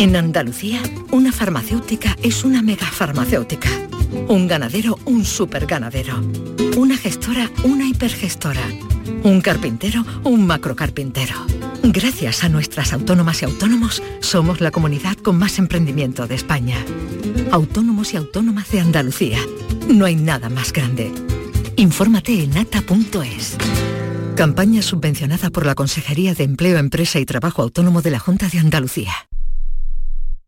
En Andalucía, una farmacéutica es una megafarmacéutica. Un ganadero, un superganadero. Una gestora, una hipergestora. Un carpintero, un macrocarpintero. Gracias a nuestras autónomas y autónomos, somos la comunidad con más emprendimiento de España. Autónomos y autónomas de Andalucía. No hay nada más grande. Infórmate en ata.es. Campaña subvencionada por la Consejería de Empleo, Empresa y Trabajo Autónomo de la Junta de Andalucía.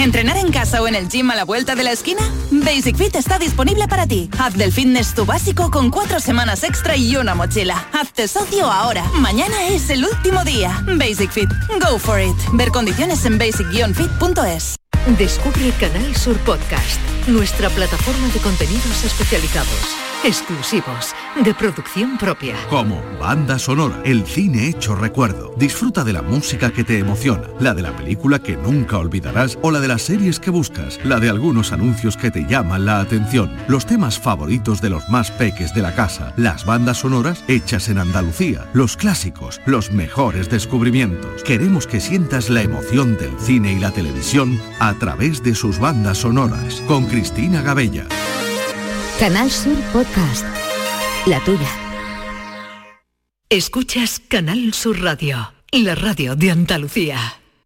¿Entrenar en casa o en el gym a la vuelta de la esquina? Basic Fit está disponible para ti. Haz del fitness tu básico con cuatro semanas extra y una mochila. Hazte socio ahora. Mañana es el último día. Basic Fit. Go for it. Ver condiciones en basic-fit.es. Descubre Canal Sur Podcast, nuestra plataforma de contenidos especializados, exclusivos, de producción propia. Como banda sonora, el cine hecho recuerdo. Disfruta de la música que te emociona, la de la película que nunca olvidarás o la de las series que buscas, la de algunos anuncios que te llaman la atención, los temas favoritos de los más peques de la casa, las bandas sonoras hechas en Andalucía, los clásicos, los mejores descubrimientos. Queremos que sientas la emoción del cine y la televisión a través de sus bandas sonoras. Con Cristina Gabella. Canal Sur Podcast. La tuya. Escuchas Canal Sur Radio, la radio de Andalucía.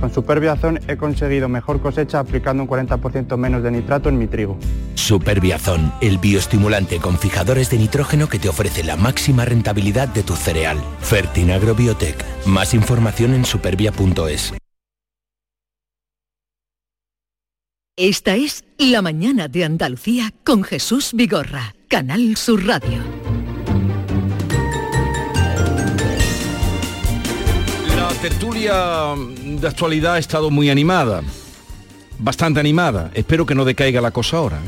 Con Superbiazón he conseguido mejor cosecha aplicando un 40% menos de nitrato en mi trigo. Superbiazón, el bioestimulante con fijadores de nitrógeno que te ofrece la máxima rentabilidad de tu cereal. Fertinagro Biotech. Más información en supervia.es. Esta es La mañana de Andalucía con Jesús Vigorra, Canal Sur Radio. Tertulia de actualidad ha estado muy animada. Bastante animada. Espero que no decaiga la cosa ahora.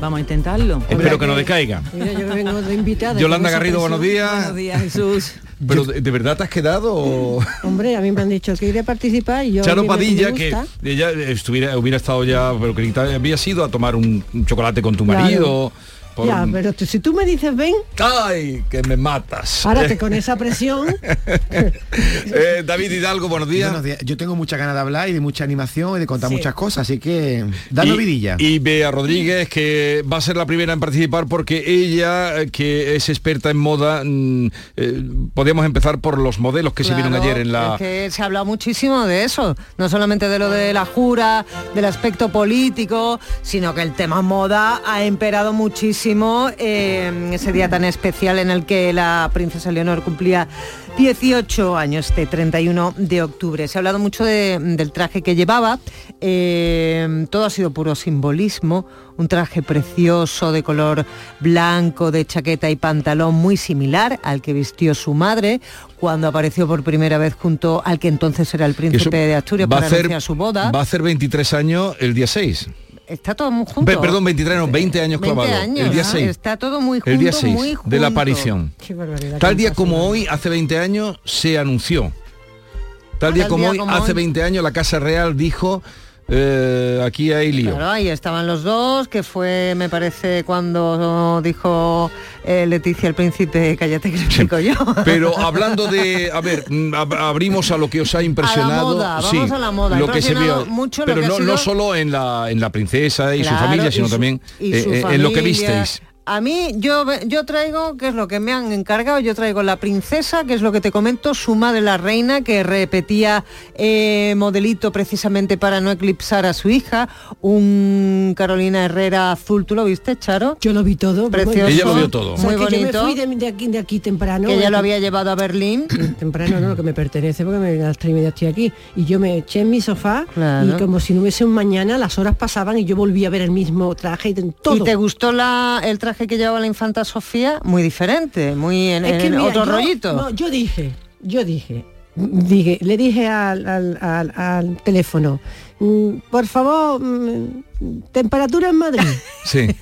Vamos a intentarlo. Espero que no decaiga. Mira, yo vengo de invitada. Yolanda Garrido, buenos días. Buenos días, Jesús. Pero ¿de, de verdad te has quedado? o- Hombre, a mí me han dicho que iré a participar y yo... Charo Padilla, que ella estuviera, hubiera estado ya, pero que había sido a tomar un, un chocolate con tu Claro. Por Ya, pero tú- si tú me dices ven, ¡Ay, que me matas! párate con esa presión. Eh, David Hidalgo, buenos días. Buenos días. Yo tengo muchas ganas de hablar y de mucha animación y de contar Sí. muchas cosas, así que danos vidilla. y Bea Rodríguez, que va a ser la primera en participar porque ella, eh, que es experta en moda, mm, eh, podríamos empezar por los modelos que se vieron ayer en la... es que se ha hablado muchísimo de eso, no solamente de lo de la jura, del aspecto político, sino que el tema moda ha emperado muchísimo eh, ese día tan especial en el que la princesa Leonor cumplía 18 años, este 31 de octubre. Se ha hablado mucho de- del traje que llevaba, eh, todo ha sido puro simbolismo, un traje precioso de color blanco, de chaqueta y pantalón muy similar al que vistió su madre cuando apareció por primera vez junto al que entonces era el eso príncipe de Asturias a para hacer- anunciar su boda. Va a hacer 23 años el día 6. Está todo muy junto. Pe- perdón, 23 no, 20 años 20 clavado. años, el día ¿no? 6. Está todo muy junto, el día 6 muy de la junto. aparición. Qué barbaridad, Tal día como hoy, hace 20 años, se anunció. Tal día Tal como día hoy, como hace hoy. 20 años, la Casa Real dijo, eh, aquí hay lío. Claro, ahí estaban los dos, que fue, me parece, cuando dijo eh, Leticia el príncipe, cállate que explico yo. Pero hablando de, a ver, mm, ab- abrimos a lo que os ha impresionado. moda, vamos sí, a la moda. Ha Lo que se vio, mucho pero no, sido- no solo en la, en la princesa y Claro, su familia, y sino su- también eh, eh, en lo que visteis. A mí, yo, yo traigo, que es lo que me han encargado, yo traigo la princesa, que es lo que te comento, su madre la reina, que repetía eh, modelito precisamente para no eclipsar a su hija, un Carolina Herrera azul, ¿tú lo viste, Charo? Yo lo vi todo. Precioso. Ella lo vio todo. O sea, Muy que yo me bonito. fui de, de aquí, de aquí temprano. que ella lo eh, había llevado a Berlín. temprano no, que me pertenece porque me, a las tres y media estoy aquí. Y yo me eché en mi sofá Claro. y como si no hubiese un mañana, las horas pasaban y yo volví a ver el mismo traje y todo. ¿Y te gustó la, el traje que llevaba la infanta Sofía? Muy diferente, muy en, Es que en mira, otro yo- rollito. No, yo dije, yo dije, dije, le dije al, al- al- al teléfono, por favor, mm, temperatura en Madrid. Sí.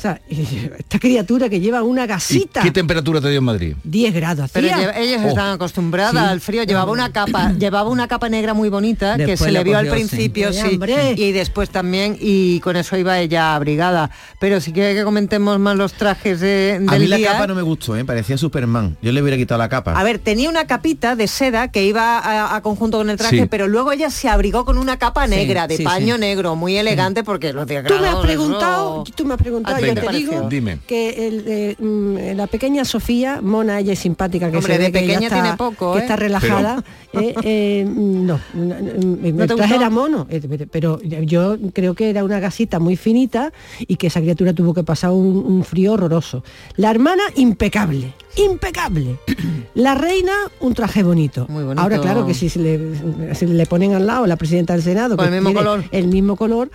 O sea, esta criatura que lleva una ¿Y gasita, ¿Qué temperatura te dio en Madrid? 10 grados Pero hacía. ella- ellas Oh. estaban acostumbradas Sí. al frío. Llevaba una capa, llevaba una capa negra muy bonita que se le vio al cogió, principio, sí, y después también, y con eso iba ella abrigada. Pero si quiere que comentemos más los trajes de, del A mí la día. capa no me gustó, ¿eh? parecía Superman. Yo le hubiera quitado la capa. A ver, tenía una capita de seda que iba a, a conjunto con el traje, Sí. pero luego ella se abrigó con una capa Sí, negra, de sí, paño sí. negro, muy elegante, porque los de Tú me has preguntado, tú me has preguntado, ¿A ti yo te digo? Dime. que el, eh, mm, la pequeña Sofía, mona, ella es simpática, que Hombre, se ve de que pequeña está, tiene poco, que ¿eh? está relajada. eh, eh, no, no, te traje era mono, pero yo creo que era una gasita muy finita y que esa criatura tuvo que pasar un, un frío horroroso. La hermana, impecable, impecable. La reina, un traje bonito. bonito. Ahora, claro que si se le, ponen al lado la presidenta del Senado, Con que el mismo tiene color. el mismo color,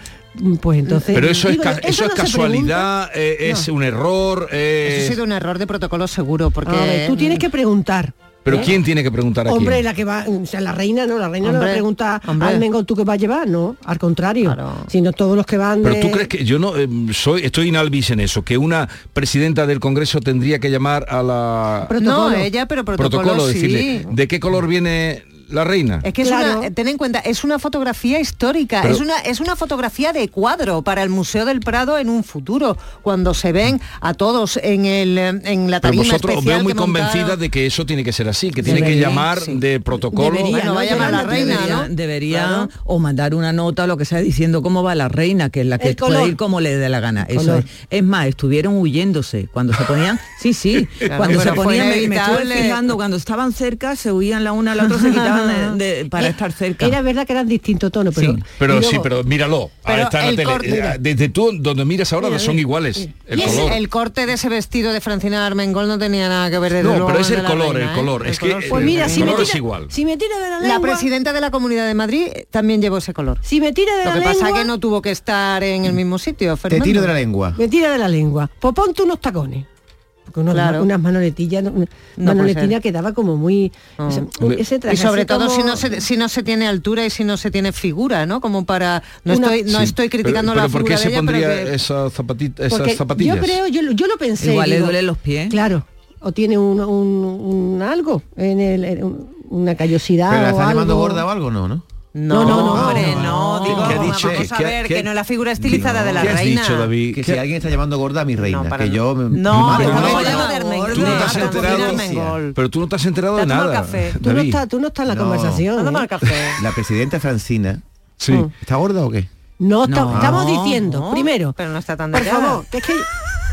pues entonces... Pero eso es, digo, ca- eso es no se casualidad, eh, es un error. eh, Eso ha sido un error de protocolo seguro, porque... A ver, tú tienes que preguntar. Pero ¿eh? ¿quién tiene que preguntar aquí? Hombre, la que va, o sea, la reina no, la reina no le pregunta hombre. al mengo tú que vas a llevar, no, al contrario, sino todos los que van Pero de- tú crees que yo no eh, soy estoy inalvis en eso, que una presidenta del Congreso tendría que llamar a la No, ella, pero protocolo, sí. decirle de qué color viene la reina. Es que es una, ten en cuenta, es una fotografía histórica, Pero- es una es una fotografía de cuadro para el Museo del Prado en un futuro, cuando se ven a todos en el en la Pero tarima vosotros os veo muy convencida de que eso tiene que ser así, que tiene que llamar sí. de protocolo. Bueno, va a llamar a la reina, debería, ¿no? debería Claro. o mandar una nota o lo que sea diciendo cómo va la reina, que es la que El puede color. ir como le dé la gana. El Eso color. es. Es más, estuvieron huyéndose cuando se ponían, sí, sí, Claro, cuando se pero ponían, me, me estuve fijando, cuando estaban cerca, se huían la una a la otra, se quitaban de- de- para Eh, estar cerca. Era verdad que eran distintos tonos, pero... Sí. Pero sí, pero míralo. Pero está en la el tele. corte- Eh, Desde tú donde miras ahora Mira, son mira. iguales. El Y ese- color. el corte de ese vestido de Francina Armengol no tenía nada que ver desde No, luego pero es con el de la color, reina, el ¿eh? color. Es que color, Pues el- mira, el si me, color tira, es igual. si me tira de la La lengua... presidenta de la Comunidad de Madrid también llevó ese color. Si me tira de Lo la que pasa lengua... que no tuvo que estar en el mismo sitio, Te tiro de la lengua. Me tira de la lengua. Pues ponte unos tacones. Porque unos- Claro. unas manoletillas, una puede manoletina ser. que daba como muy... Oh. ese- Hombre. ese traje Y sobre todo como- si no se si no se tiene altura y si no se tiene figura, ¿no? Como para no Una- estoy no Sí, estoy criticando pero, la pero ¿por figura qué de se ella, pondría pero que- esa zapatita- esas Porque zapatillas? Yo creo, yo, lo- yo lo pensé. Igual le duelen los pies. Claro. O tiene un, un- un algo en el en un- una callosidad ¿Pero la o está llamando algo. gorda o algo? No, ¿no? No, No, no, hombre, no, no, no. digo, ¿Qué ha vamos dicho? a ¿Qué- ver, qué- que no es la figura estilizada de la ¿Qué has reina. dicho, David? Que ¿Qué- si alguien está llamando gorda a mi reina, que yo... me- No. Tú no te has enterado, pero tú no te has enterado ¿Te de nada. Tú no, estás, tú no estás en la conversación. ¿eh? más el café. La presidenta Francina, Sí. ¿está gorda o qué? No, estamos diciendo, primero, Pero no está tan por favor, que es que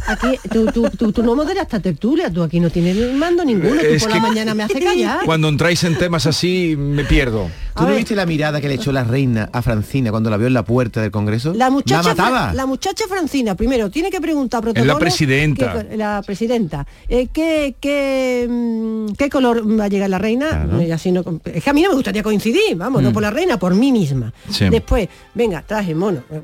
aquí tú, tú, tú, tú no moderas esta tertulia, tú aquí no tienes mando ninguno, tú Es por que- la mañana me hace callar. Cuando entráis en temas así me pierdo. ¿Tú no viste la mirada que le echó la reina a Francina cuando la vio en la puerta del Congreso? La muchacha, la mataba. Fra- la muchacha Francina, primero, tiene que preguntar a protocolo. presidenta. que- la presidenta. eh, ¿qué, qué, mm, qué color va a llegar la reina? Claro. Eh, así no- es que a mí no me gustaría coincidir, vamos, no Mm. por la reina, por mí misma. Sí. Después, venga, traje mono, eh,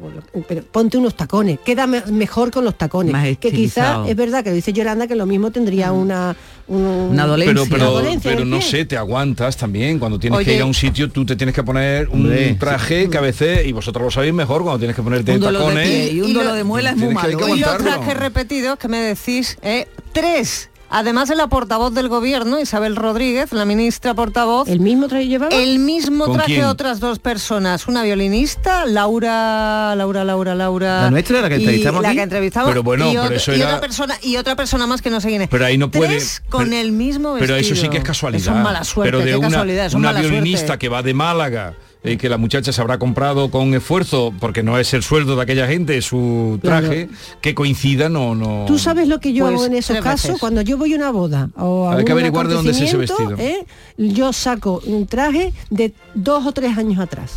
pero ponte unos tacones, queda me- mejor con los tacones. Más que quizás es verdad que lo dice Yolanda que lo mismo tendría una, un- Pero, pero, dolencia en pero el no sé, te aguantas también. Cuando tienes que ir a un sitio, tú te tienes que poner un Hombre, traje que a veces, y vosotros lo sabéis mejor, cuando tienes que ponerte Un dolor de tacones. pie y un dolor de muela es muy que- malo. que Y los aguantarlo. trajes repetidos que me decís, eh, tres. Además de la portavoz del gobierno, Isabel Rodríguez, la ministra portavoz. ¿El mismo traje llevaba? El mismo ¿Con traje quién? otras dos personas. Una violinista, Laura, Laura, Laura, Laura. ¿La nuestra, la que y entrevistamos La aquí? que entrevistamos. Pero bueno, y, pero otra- eso y era- otra persona y otra persona más que no sé quién es. Pero ahí no puede. Tres con pero- el mismo vestido. Pero eso sí que es casualidad. Es mala suerte. pero de qué una, casualidad, es una mala violinista suerte. que va de Málaga. Eh, que la muchacha se habrá comprado con esfuerzo porque no es el sueldo de aquella gente su traje que coincida no no Tú sabes lo que yo Pues hago en esos casos veces. cuando yo voy a una boda o a Hay que averiguar de dónde es ese vestido. ¿eh? yo saco un traje de dos o tres años atrás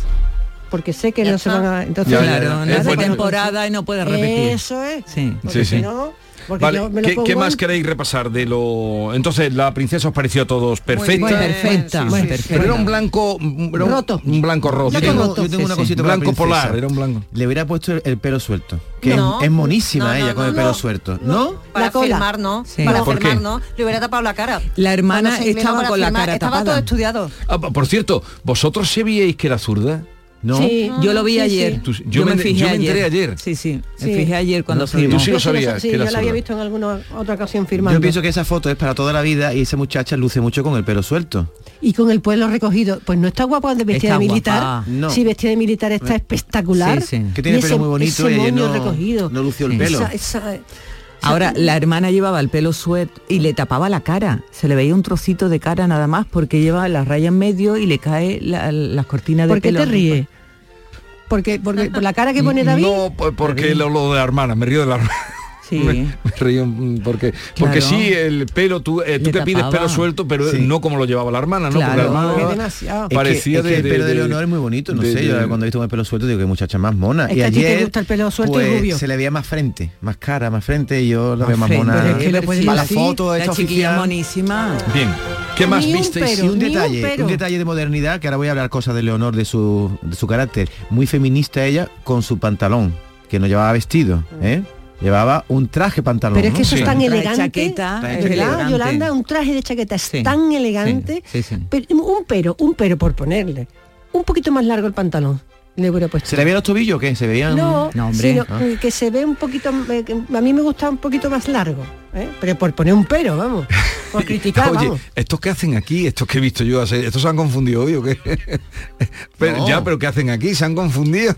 porque sé que no se van a entonces Ya, ya, ya. Claro, no Es temporada y no puedes repetir. eso es Sí. porque Sí, sí. si no Vale, yo me lo ¿qué, pongo qué más queréis repasar de lo entonces la princesa os pareció a todos perfecta Muy perfecta, muy pero era perfecta. un blanco era un, Roto. un blanco roto Yo tengo, yo tengo una cosita blanco princesa. polar era un blanco Le hubiera puesto el, el pelo suelto. Que No. es, es monísima No, no, ella no, con el no. pelo suelto. ¿No? Para La filmar, ¿no? Sí. Para ¿Por filmar, qué? ¿no? Le hubiera tapado la cara. La hermana estaba con la cara Estaba todo tapada. estudiado. Ah, por cierto vosotros sabíais que era zurda No. Sí. Yo lo vi Sí, ayer. sí. Tú- yo me- yo me enteré ayer. Sí, sí. Sí. Me fijé ayer cuando No fuimos. Tú sí lo sabías, sí, que era yo la había visto en alguna otra ocasión firmando Yo pienso que esa foto es para toda la vida y esa muchacha luce mucho con el pelo suelto. y con el pueblo recogido pues no está guapa de vestida Está de militar. No. si vestida de militar está espectacular Sí, sí. Que tiene Y el pelo ese- muy bonito ese y ayer moño no, recogido no lució el Sí. pelo. Esa- esa- Ahora, la hermana llevaba el pelo suelto y le tapaba la cara. Se le veía un trocito de cara nada más porque lleva la raya en medio y le cae la- las cortinas de ¿Por qué pelo. te ríes? Porque, porque por la cara que pone David. no po- porque lo, lo de la hermana me río de la hermana Sí. me, me río porque porque sí el pelo tú eh, tú que pides pelo suelto pero Sí. no como lo llevaba la hermana no Claro. porque la hermana que llevaba- demasiado. Es que- parecía es que, de- el pelo de, de- Leonor es muy bonito, no de- sé, yo de- cuando he visto con el pelo suelto digo que muchacha más mona. Es y que a ti te gusta el pelo suelto y pues, rubio. se le veía más frente, más cara, más frente y yo la veo más frente. mona. Es que lo puedes para la foto la chiquilla monísima. bien qué más Ni visteis Y un detalle, un detalle de modernidad, que ahora voy a hablar cosas de Leonor, de su, de su carácter. Muy feminista ella con su pantalón, que no llevaba vestido, ¿eh? Llevaba un traje pantalón. Pero es que eso es tan elegante. chaqueta, Trae es ¿verdad, elegante. Yolanda? Un traje de chaqueta es Sí. tan elegante. Sí, sí. Pero, un pero, un pero por ponerle. Un poquito más largo el pantalón. Le hubiera puesto. ¿Se le veía los tobillos o qué? ¿Se veían? No, No, hombre. sino Ah. que se ve un poquito, eh, que a mí me gusta un poquito más largo, ¿eh? pero por poner un pero, vamos, por criticar, Oye, vamos. estos que hacen aquí, estos que he visto yo hacer, estos se han confundido hoy o qué? pero, No. Ya, pero ¿qué hacen aquí? ¿Se han confundido?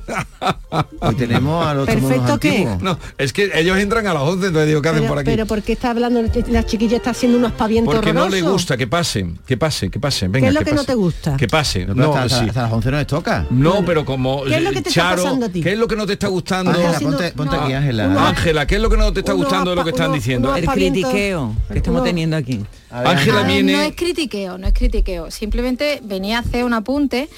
Hoy tenemos a los Perfecto, ¿qué? antiguos. no, es que ellos entran a las 11, entonces digo, ¿qué hacen Pero, por aquí? pero ¿por qué está hablando, la chiquilla está haciendo unos pavientos Porque no le gusta, que pase, que pase, que pase. Venga, ¿Qué es lo que no te gusta? Que pase. No, hasta, hasta- sí. hasta las 11 no les toca. No, pero como ¿Qué es lo que te está Charo, pasando a ti? ¿qué es lo que no te está gustando? Ángela, ponte, ponte no, aquí, Ángela. Ángela, ¿qué es lo que no te está gustando de lo que están diciendo? El critiqueo que estamos No. teniendo aquí. Ángela viene... No es critiqueo, no es critiqueo. Simplemente venía a hacer un apunte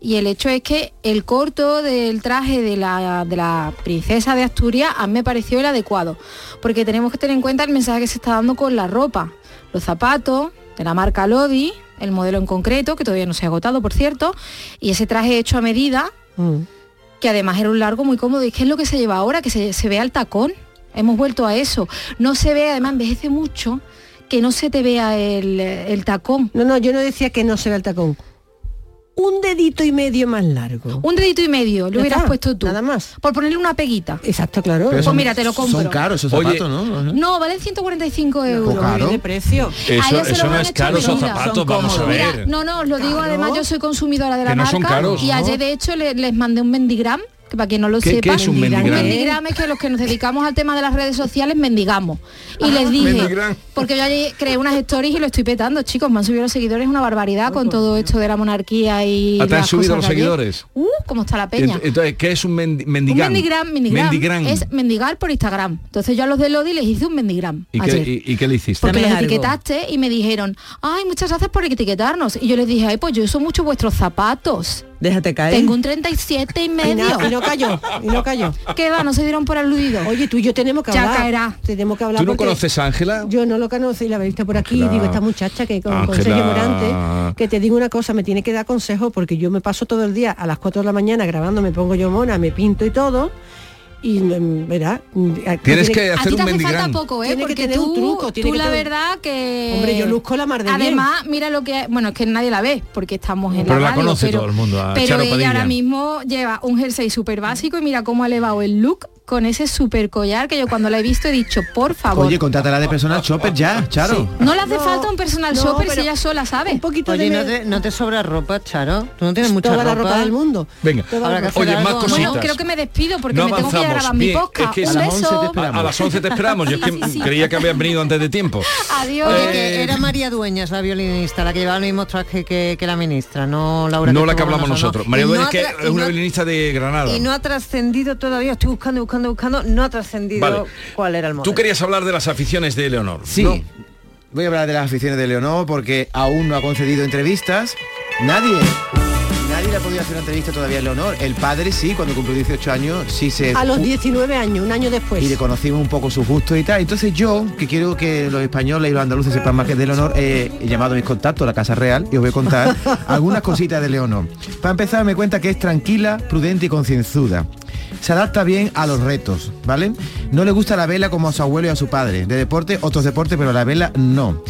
y el hecho es que el corto del traje de la, de la princesa de Asturias a mí me pareció el adecuado. Porque tenemos que tener en cuenta el mensaje que se está dando con la ropa. Los zapatos de la marca Lodi, el modelo en concreto, que todavía no se ha agotado, por cierto, y ese traje hecho a medida, Mm. que además era un largo muy cómodo. ¿Y qué es lo que se lleva ahora? Que se, se vea el tacón. Hemos vuelto a eso. No se ve, además envejece mucho, que no se te vea el, el tacón. No, no, yo no decía que no se vea el tacón. Un dedito y medio más largo. Un dedito y medio, lo hubieras está, puesto tú. Nada más. Por ponerle una peguita. Exacto, claro. Pero Pues mira, te lo compro. Son caros esos Oye, zapatos, ¿no? No, valen 145 euros. Pues caro. de precio. A Eso, eso no es caro, a esos zapatos, Son vamos a cómodos. ver. Mira, no, no, os lo digo además, yo soy consumidora de la Que no marca son caros. y ayer de hecho le- les mandé un mendigram que para quien no lo ¿Qué- sepa, qué es un mendigram? mendigram es que los que nos dedicamos al tema de las redes sociales mendigamos. Y les dije, porque yo allí creé unas stories y lo estoy petando, chicos, me han subido los seguidores una barbaridad con todo esto de la monarquía y Ah, ¿Te han subido los ayer. seguidores? Uh, cómo está la peña. Ent- Entonces, ¿qué es un mendi- Un mendigram? mendigram, mendigram, Mendigram. es mendigar por Instagram. Entonces yo a los de Lodi les hice un mendigram. ¿Y, ayer. qué, y- y qué le hiciste? Porque los etiquetaste y me dijeron, ay, muchas gracias por etiquetarnos. Y yo les dije, ay, pues yo uso mucho vuestros zapatos. Déjate caer. Tengo un 37 y Y, medio. na- y no cayó, y no cayó. ¿Qué va? No se dieron por aludido. Oye, tú y yo tenemos que Ya hablar. caerá. Tenemos que hablar ¿Tú no conoces a Ángela? Yo no lo conozco y la he visto por aquí. Digo, esta muchacha que con, con Ángela. Sergio Morante, que te digo una cosa, me tiene que dar consejo porque yo me paso todo el día a las 4 de la mañana grabando, me pongo yo mona, me pinto y todo. Y mm, verá. Tienes que a hacer ti te un hace mendigram. falta poco, ¿eh? Que Porque tener tú, un truco, tiene tú que la tener- verdad que... Hombre, yo luzco la mar de bien. Además, mira lo que... Bueno, es que nadie la ve, porque estamos en Pero la la radio, conoce pero, todo el mundo, a Pero Charo ella Padilla. ahora mismo lleva un jersey súper básico y mira cómo ha elevado el look con ese súper collar que yo cuando la he visto he dicho, por favor. Oye, contrátala de personal shopper ya, Charo. no le hace falta un personal no, shopper si ella sola sabe. Un poquito Oye, de ¿no te, no te sobra ropa, Charo? ¿Tú no tienes mucha toda ropa? la ropa del mundo. Venga, Habrá que hacer oye, más algo, ¿no? cositas. Bueno, creo que me despido porque no me tengo que ir a grabar mi podcast. es que un a las 11 beso. te esperamos. A, a las 11 te esperamos. Yo es que Sí, creía que habías venido antes de tiempo. Adiós. Oye, Eh, que era María Dueñas, la violinista, la que llevaba el mismo traje que, que la ministra, no Laura. no la que hablamos nosotros. ¿no? María no Dueñas, que es una no- violinista de Granada. Y no ha trascendido todavía, estoy buscando, buscando, buscando, no ha trascendido Vale. cuál era el modelo. Tú querías hablar de las aficiones de Leonor. Sí. ¿no? Voy a hablar de las aficiones de Leonor porque aún no ha concedido entrevistas. Nadie. Nadie le ha podido hacer una entrevista todavía a Leonor. El padre sí, cuando cumplió 18 años, sí se... A los 19 años, un año después. y le conocimos un poco sus gustos y tal. Entonces yo, que quiero que los españoles y los andaluces sepan más que de Leonor, eh, he llamado a mis contactos a la Casa Real y os voy a contar algunas cositas de Leonor. Para empezar, me cuenta que es tranquila, prudente y concienzuda. Se adapta bien a los retos, ¿vale? No le gusta la vela como a su abuelo y a su padre. De deporte, otros deportes, pero la vela no.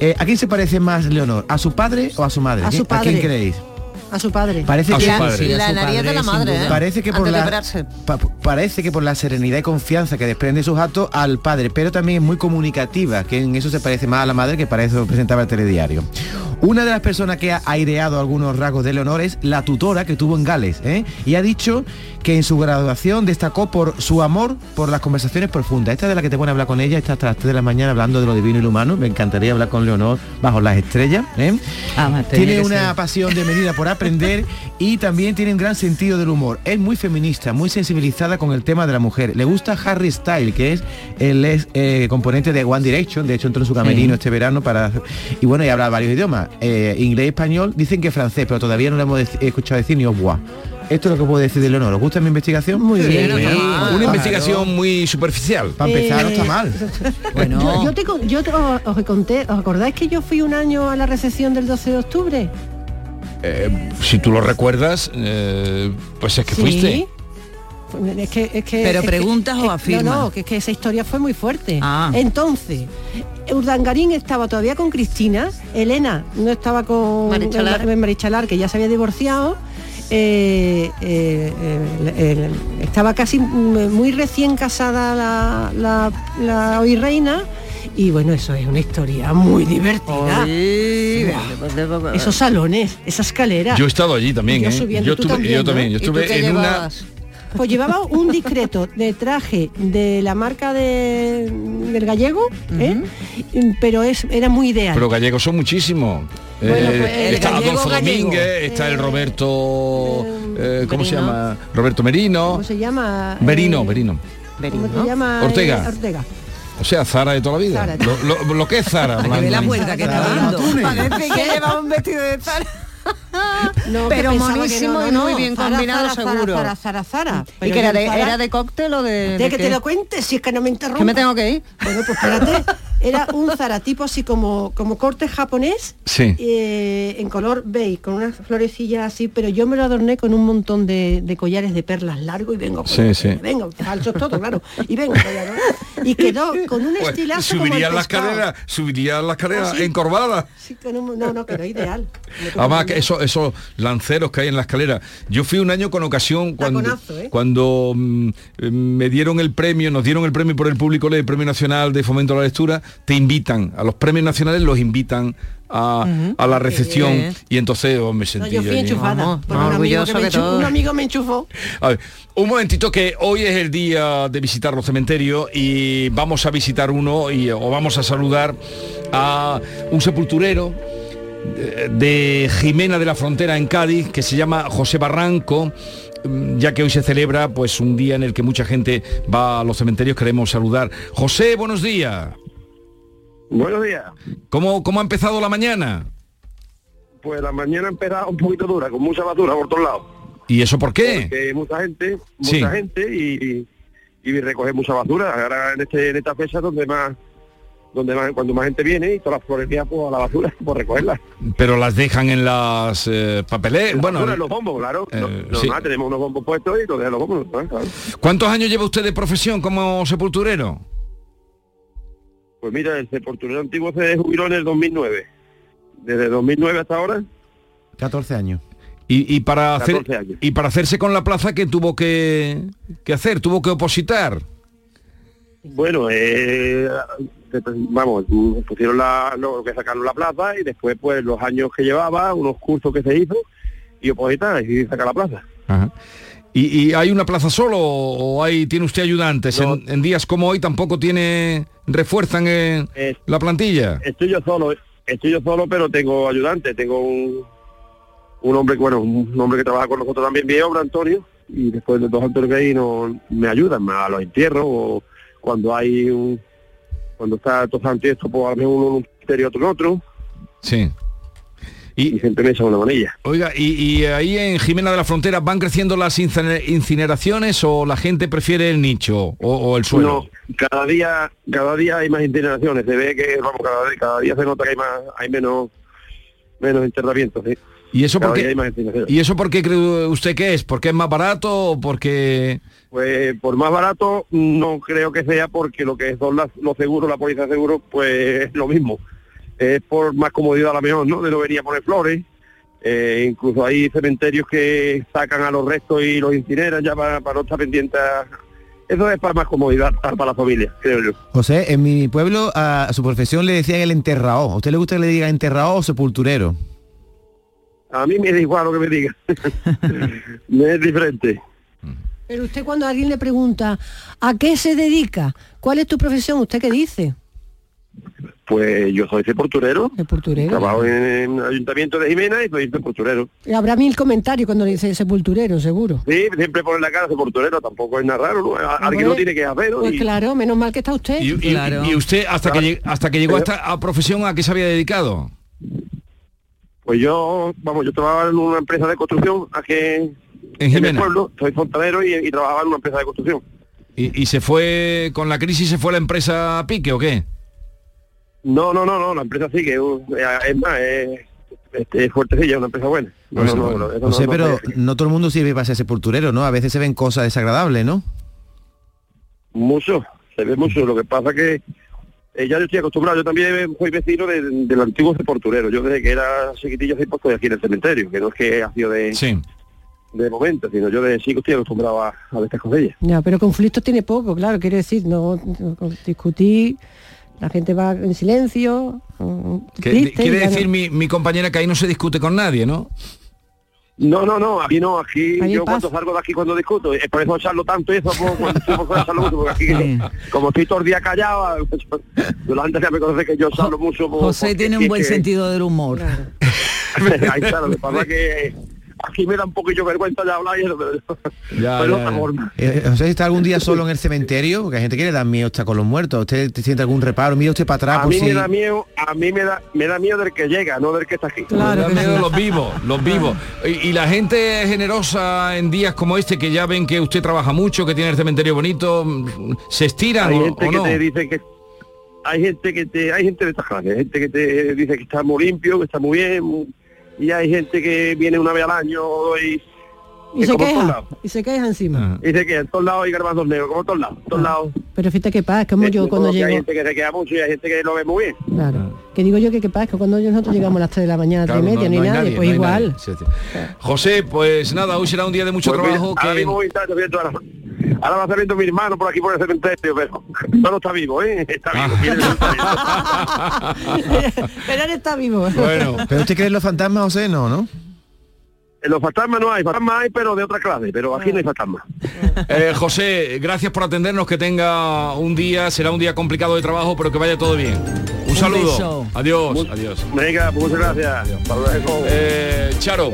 Eh, ¿A quién se parece más Leonor? ¿A su padre o a su madre? A su ¿A quién padre. creéis? A su padre. Parece A que su padre. Sí, la su nariz de padre, la sin madre, duda. ¿eh? Parece que por Antes de la operarse. pa- parece que por la serenidad y confianza que desprende sus actos al padre, pero también es muy comunicativa, que en eso se parece más a la madre que para eso presentaba el telediario. Una de las personas que ha aireado algunos rasgos de Leonor es la tutora que tuvo en Gales, ¿eh? y ha dicho que en su graduación destacó por su amor por las conversaciones profundas. Esta de la que te pone a hablar con ella, está hasta las 3 de la mañana hablando de lo divino y lo humano. Me encantaría hablar con Leonor bajo las estrellas. ¿eh? Ah, Tiene una pasión de medida por aprender y también tiene un gran sentido del humor. Es muy feminista, muy sensibilizada con el tema de la mujer. Le gusta Harry Style, que es el es, eh, componente de One Direction. De hecho, entró en su camerino este verano para... Y bueno, y habla varios idiomas. Eh, inglés, español, dicen que francés, pero todavía no le hemos escuchado decir ni au. Esto es lo que puedo decir de Leonor. ¿Os gusta mi investigación? Muy bien, Una Una investigación muy superficial. Para empezar, no está Eh, mal. Bueno, Yo, yo te, yo te- os, os conté, ¿os acordáis que yo fui un año a la recepción del 12 de octubre? Eh, si tú lo recuerdas, eh, pues es que Sí. fuiste. Es que, es que, ¿Pero es que- preguntas o afirmas? No, no, que es que esa historia fue muy fuerte. Ah. Entonces, Urdangarín estaba todavía con Cristina, Elena no estaba con Marichalar. Marichalar, que ya se había divorciado. Eh, eh, estaba casi muy recién casada la, la, la hoy reina y bueno eso es una historia muy divertida Oye, esos salones esa escalera Yo he estado allí también, Yo ¿eh? subiendo, yo estuve, también, yo ¿no? también. Yo ¿Y tú estuve en una. Pues llevaba un discreto de traje de la marca de, del gallego, ¿eh? pero es, era muy ideal. Pero gallegos son muchísimos. Bueno, Eh, pues, el está gallego Adolfo gallego. Domínguez, está el Roberto, eh, ¿cómo se Merino. llama? Roberto Merino. ¿Cómo se llama? Verino, Eh, Verino. ¿Cómo se llama? Ortega. Eh, Ortega. O sea, Zara de toda la vida. Lo, lo- lo que es Zara. la vuelta que está dando. Parece que llevaba un vestido de Zara. No, Pero monísimo no, no, y muy bien Zara, combinado Zara, seguro. Zara, Zara, Zara. ¿Y que era de, era de cóctel o de...? De de que qué? te lo cuentes, si es que no me interrumpas. Que me tengo que ir. Bueno, pues espérate. Era un Zara tipo así como, como corte japonés, Sí. eh, en color beige, con unas florecillas así, pero yo me lo adorné con un montón de, de collares de perlas largo y vengo. Sí, sí. Vengo, falsos todo, claro. Y vengo. Y quedó con un Pues, estilazo como el subiría la pescado. escalera, subiría la escalera ¿Ah, sí? encorvada. Sí, con un- no, no, quedó ideal. Además, que esos, esos lanceros que hay en la escalera. Yo fui un año con ocasión cuando, Taconazo, ¿eh? cuando mm, eh, me dieron el premio, nos dieron el premio por el público, el Premio Nacional de Fomento a la Lectura, te invitan, a los premios nacionales los invitan a, a la recepción. y entonces oh, me No, sentí yo fui enchufada. por un, amigo que me enchu- un amigo me enchufó. A ver, un momentito que hoy es el día de visitar los cementerios y vamos a visitar uno y, o vamos a saludar a un sepulturero de, de Jimena de la Frontera en Cádiz que se llama José Barranco mm, ya que hoy se celebra pues un día en el que mucha gente va a los cementerios. Queremos saludar. José buenos días Buenos días. ¿cómo, cómo ha empezado la mañana? Pues la mañana ha empezado un poquito dura, con mucha basura por todos lados. ¿y eso por qué? Porque mucha gente, Sí. mucha gente y, y recoge mucha basura. Ahora en este en esta fecha donde más donde más cuando más gente viene y todas las florerías pues a la basura por recogerlas. pero las dejan en las eh, papeleras La bueno basura en los bombos, claro. eh, No- sí. normal, tenemos unos bombos puestos y los de los bombos, claro. ¿cuántos años lleva usted de profesión como sepulturero? Pues mira, el sepulturero antiguo se jubiló en el 2009. Desde 2009 hasta ahora, 14 años. Y, y para 14 hacer años. y para hacerse con la plaza que tuvo que, que hacer, tuvo que opositar. Bueno, eh, vamos, pusieron la, lo que sacaron la plaza y después pues los años que llevaba, unos cursos que se hizo y opositar y sacar la plaza. Ajá. ¿Y, y hay una plaza solo o hay tiene usted ayudantes? En, en días como hoy tampoco tiene refuerzan eh, la plantilla. Estoy yo solo, estoy yo solo, pero tengo ayudante, tengo un, un hombre, bueno, un hombre que trabaja con nosotros también, bien obra Antonio, y después de dos Antonio que hay no, me ayudan a los entierros o cuando hay un, cuando está todo esto, pues a lo mejor uno en un cementerio, otro en otro, Sí. Y, siempre me echa una manilla. Oiga, y, y ahí en Jimena de la Frontera van creciendo las incine- incineraciones o la gente prefiere el nicho o, o el suelo. No, cada día, cada día hay más incineraciones. Se ve que vamos cada, cada día se nota que hay más, hay menos, menos enterramientos. ¿sí? ¿Y eso Cada por día hay más qué? incineraciones. ¿Y eso por qué cree usted que es? ¿Porque es más barato o porque Pues por más barato no creo que sea porque lo que son las- los seguros, la póliza de seguros, pues es lo mismo. Es por más comodidad a la mejor, ¿no? De no venir a poner flores. Eh, incluso hay cementerios que sacan a los restos y los incineran ya para, para no estar pendientes. Eso es para más comodidad para la familia, creo yo. José, en mi pueblo a, a su profesión le decían el enterrao. ¿A usted le gusta que le diga enterrao o sepulturero? A mí me da igual lo que me diga. me es diferente. Pero usted cuando alguien le pregunta a qué se dedica, cuál es tu profesión, ¿usted qué dice? Pues yo soy sepulturero. Sepulturero. Trabajo en el ayuntamiento de Jimena y soy sepulturero. Habrá mil comentarios cuando le dice sepulturero, seguro. Sí, siempre ponen la cara sepulturero, tampoco es nada raro, ¿no? Alguien lo tiene que hacer, ¿no? Pues Y- claro, menos mal que está usted. y, y- y usted hasta que lleg- hasta que llegó a esta a profesión a qué se había dedicado? Pues yo, vamos, yo trabajaba en una empresa de construcción aquí en, en Jimena. el pueblo, soy fontanero y, y trabajaba en una empresa de construcción. ¿Y, y se fue con la crisis se fue la empresa a pique o qué? No, no, no, no, la empresa sí que es más, es, este, es fuertecilla, es una empresa buena. No, no, no, no, eso no- José, no pero no todo el mundo sirve para ser sepulturero, ¿no? A veces se ven cosas desagradables, ¿no? Mucho, se ve mucho. Lo que pasa que eh, ya yo estoy acostumbrado, yo también soy vecino de- del antiguo sepulturero. Yo desde que era chiquitillo soy estoy aquí en el cementerio, que no es que ha sido de, de momento, sino yo de chico estoy acostumbrado a, a ver estas cosillas. Ya, pero conflictos tiene poco, claro, quiero decir, no, no discutir, la gente va en silencio, triste, quiere ya no- decir mi, mi compañera que ahí no se discute con nadie, ¿no? No, no, no, aquí no, aquí yo pasa. cuando salgo de aquí cuando discuto, es por eso charlo tanto y eso, pues, cuando estoy por fuera charlo mucho, porque aquí, como estoy todo el día callado, yo la gente ya me conoce que yo charlo mucho. pues, José porque tiene un buen que- sentido del humor. Ahí está, lo que pasa que aquí me da un poquillo vergüenza ya hablar y eso, pero, Ya, pero ya, ya. forma. Eh, José, ¿está algún día solo en el cementerio? Porque hay gente que le da miedo estar con los muertos. ¿Usted te siente algún reparo? Mira usted para atrás A por mí si... me da miedo, a mí me da, me da miedo del que llega, no del que está aquí. Me da miedo los vivos, los vivos. Y, y la gente es generosa en días como este, que ya ven que usted trabaja mucho, que tiene el cementerio bonito, ¿se estiran hay o, gente o que no? te dice que hay gente que te hay gente de esta clase, hay gente que te dice que está muy limpio que está muy bien muy- y hay gente que viene una vez al año y, y es se como queja, y se queja encima. y dice que en todos lados hay garbanzos negros como en todos lados todos lados Pero fíjate qué pasa, como Eh, yo cuando que hay llego, gente que se queda mucho y hay gente que lo ve muy bien claro, que digo yo que qué pasa, que cuando nosotros llegamos a las 3 de la mañana, Claro, 3 y media, no- ni no hay nadie, nadie, pues no hay igual. nadie. Sí, sí. José, pues nada, hoy será un día de mucho Pues mira, trabajo ahora que... mismo voy a estar- a a- Ahora va saliendo mi hermano por aquí por el cementerio, pero no está vivo, ¿eh? Está vivo. del Pero él está vivo. Bueno, pero usted cree en los fantasmas, José, no, ¿no? Los fantasmas no hay, fantasmas hay, pero de otra clase, pero aquí no hay fantasmas. Eh, José, gracias por atendernos, que tenga un día, será un día complicado de trabajo, pero que vaya todo bien. Un, saludo. beso. Adiós, adiós. Venga, pues muchas gracias. Eh, Charo,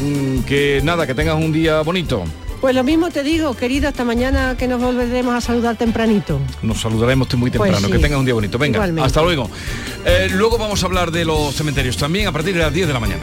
mm, que nada, que tengas un día bonito. Pues lo mismo te digo, querido, hasta mañana que nos volveremos a saludar tempranito. Nos saludaremos muy Pues temprano. sí. Que tengas un día bonito. Venga, Igualmente. hasta luego. Eh, luego vamos a hablar de los cementerios también a partir de las 10 de la mañana.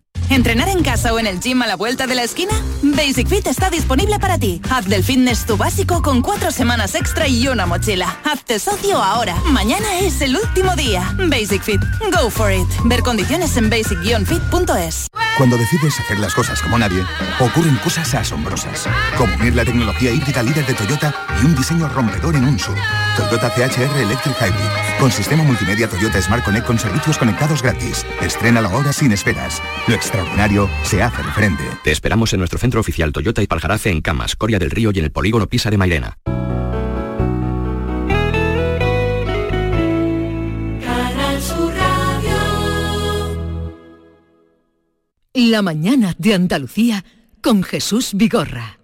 ¿Entrenar en casa o en el gym a la vuelta de la esquina? Basic Fit está disponible para ti. Haz del fitness tu básico con cuatro semanas extra y una mochila. Hazte socio ahora. Mañana es el último día. Basic Fit. Go for it. Ver condiciones en basic-fit.es. Cuando decides hacer las cosas como nadie, ocurren cosas asombrosas. Como unir la tecnología híbrida líder de Toyota y un diseño rompedor en un SUV. Toyota CHR Electric Hybrid. Con sistema multimedia Toyota Smart Connect con servicios conectados gratis. Estrena ahora sin esperas. Lo extraordinario se hace de frente. Te esperamos en nuestro centro oficial Toyota y Paljarafe en Camas, Coria del Río y en el polígono Pisa de Mairena. Canal Sur Radio. La mañana de Andalucía con Jesús Vigorra.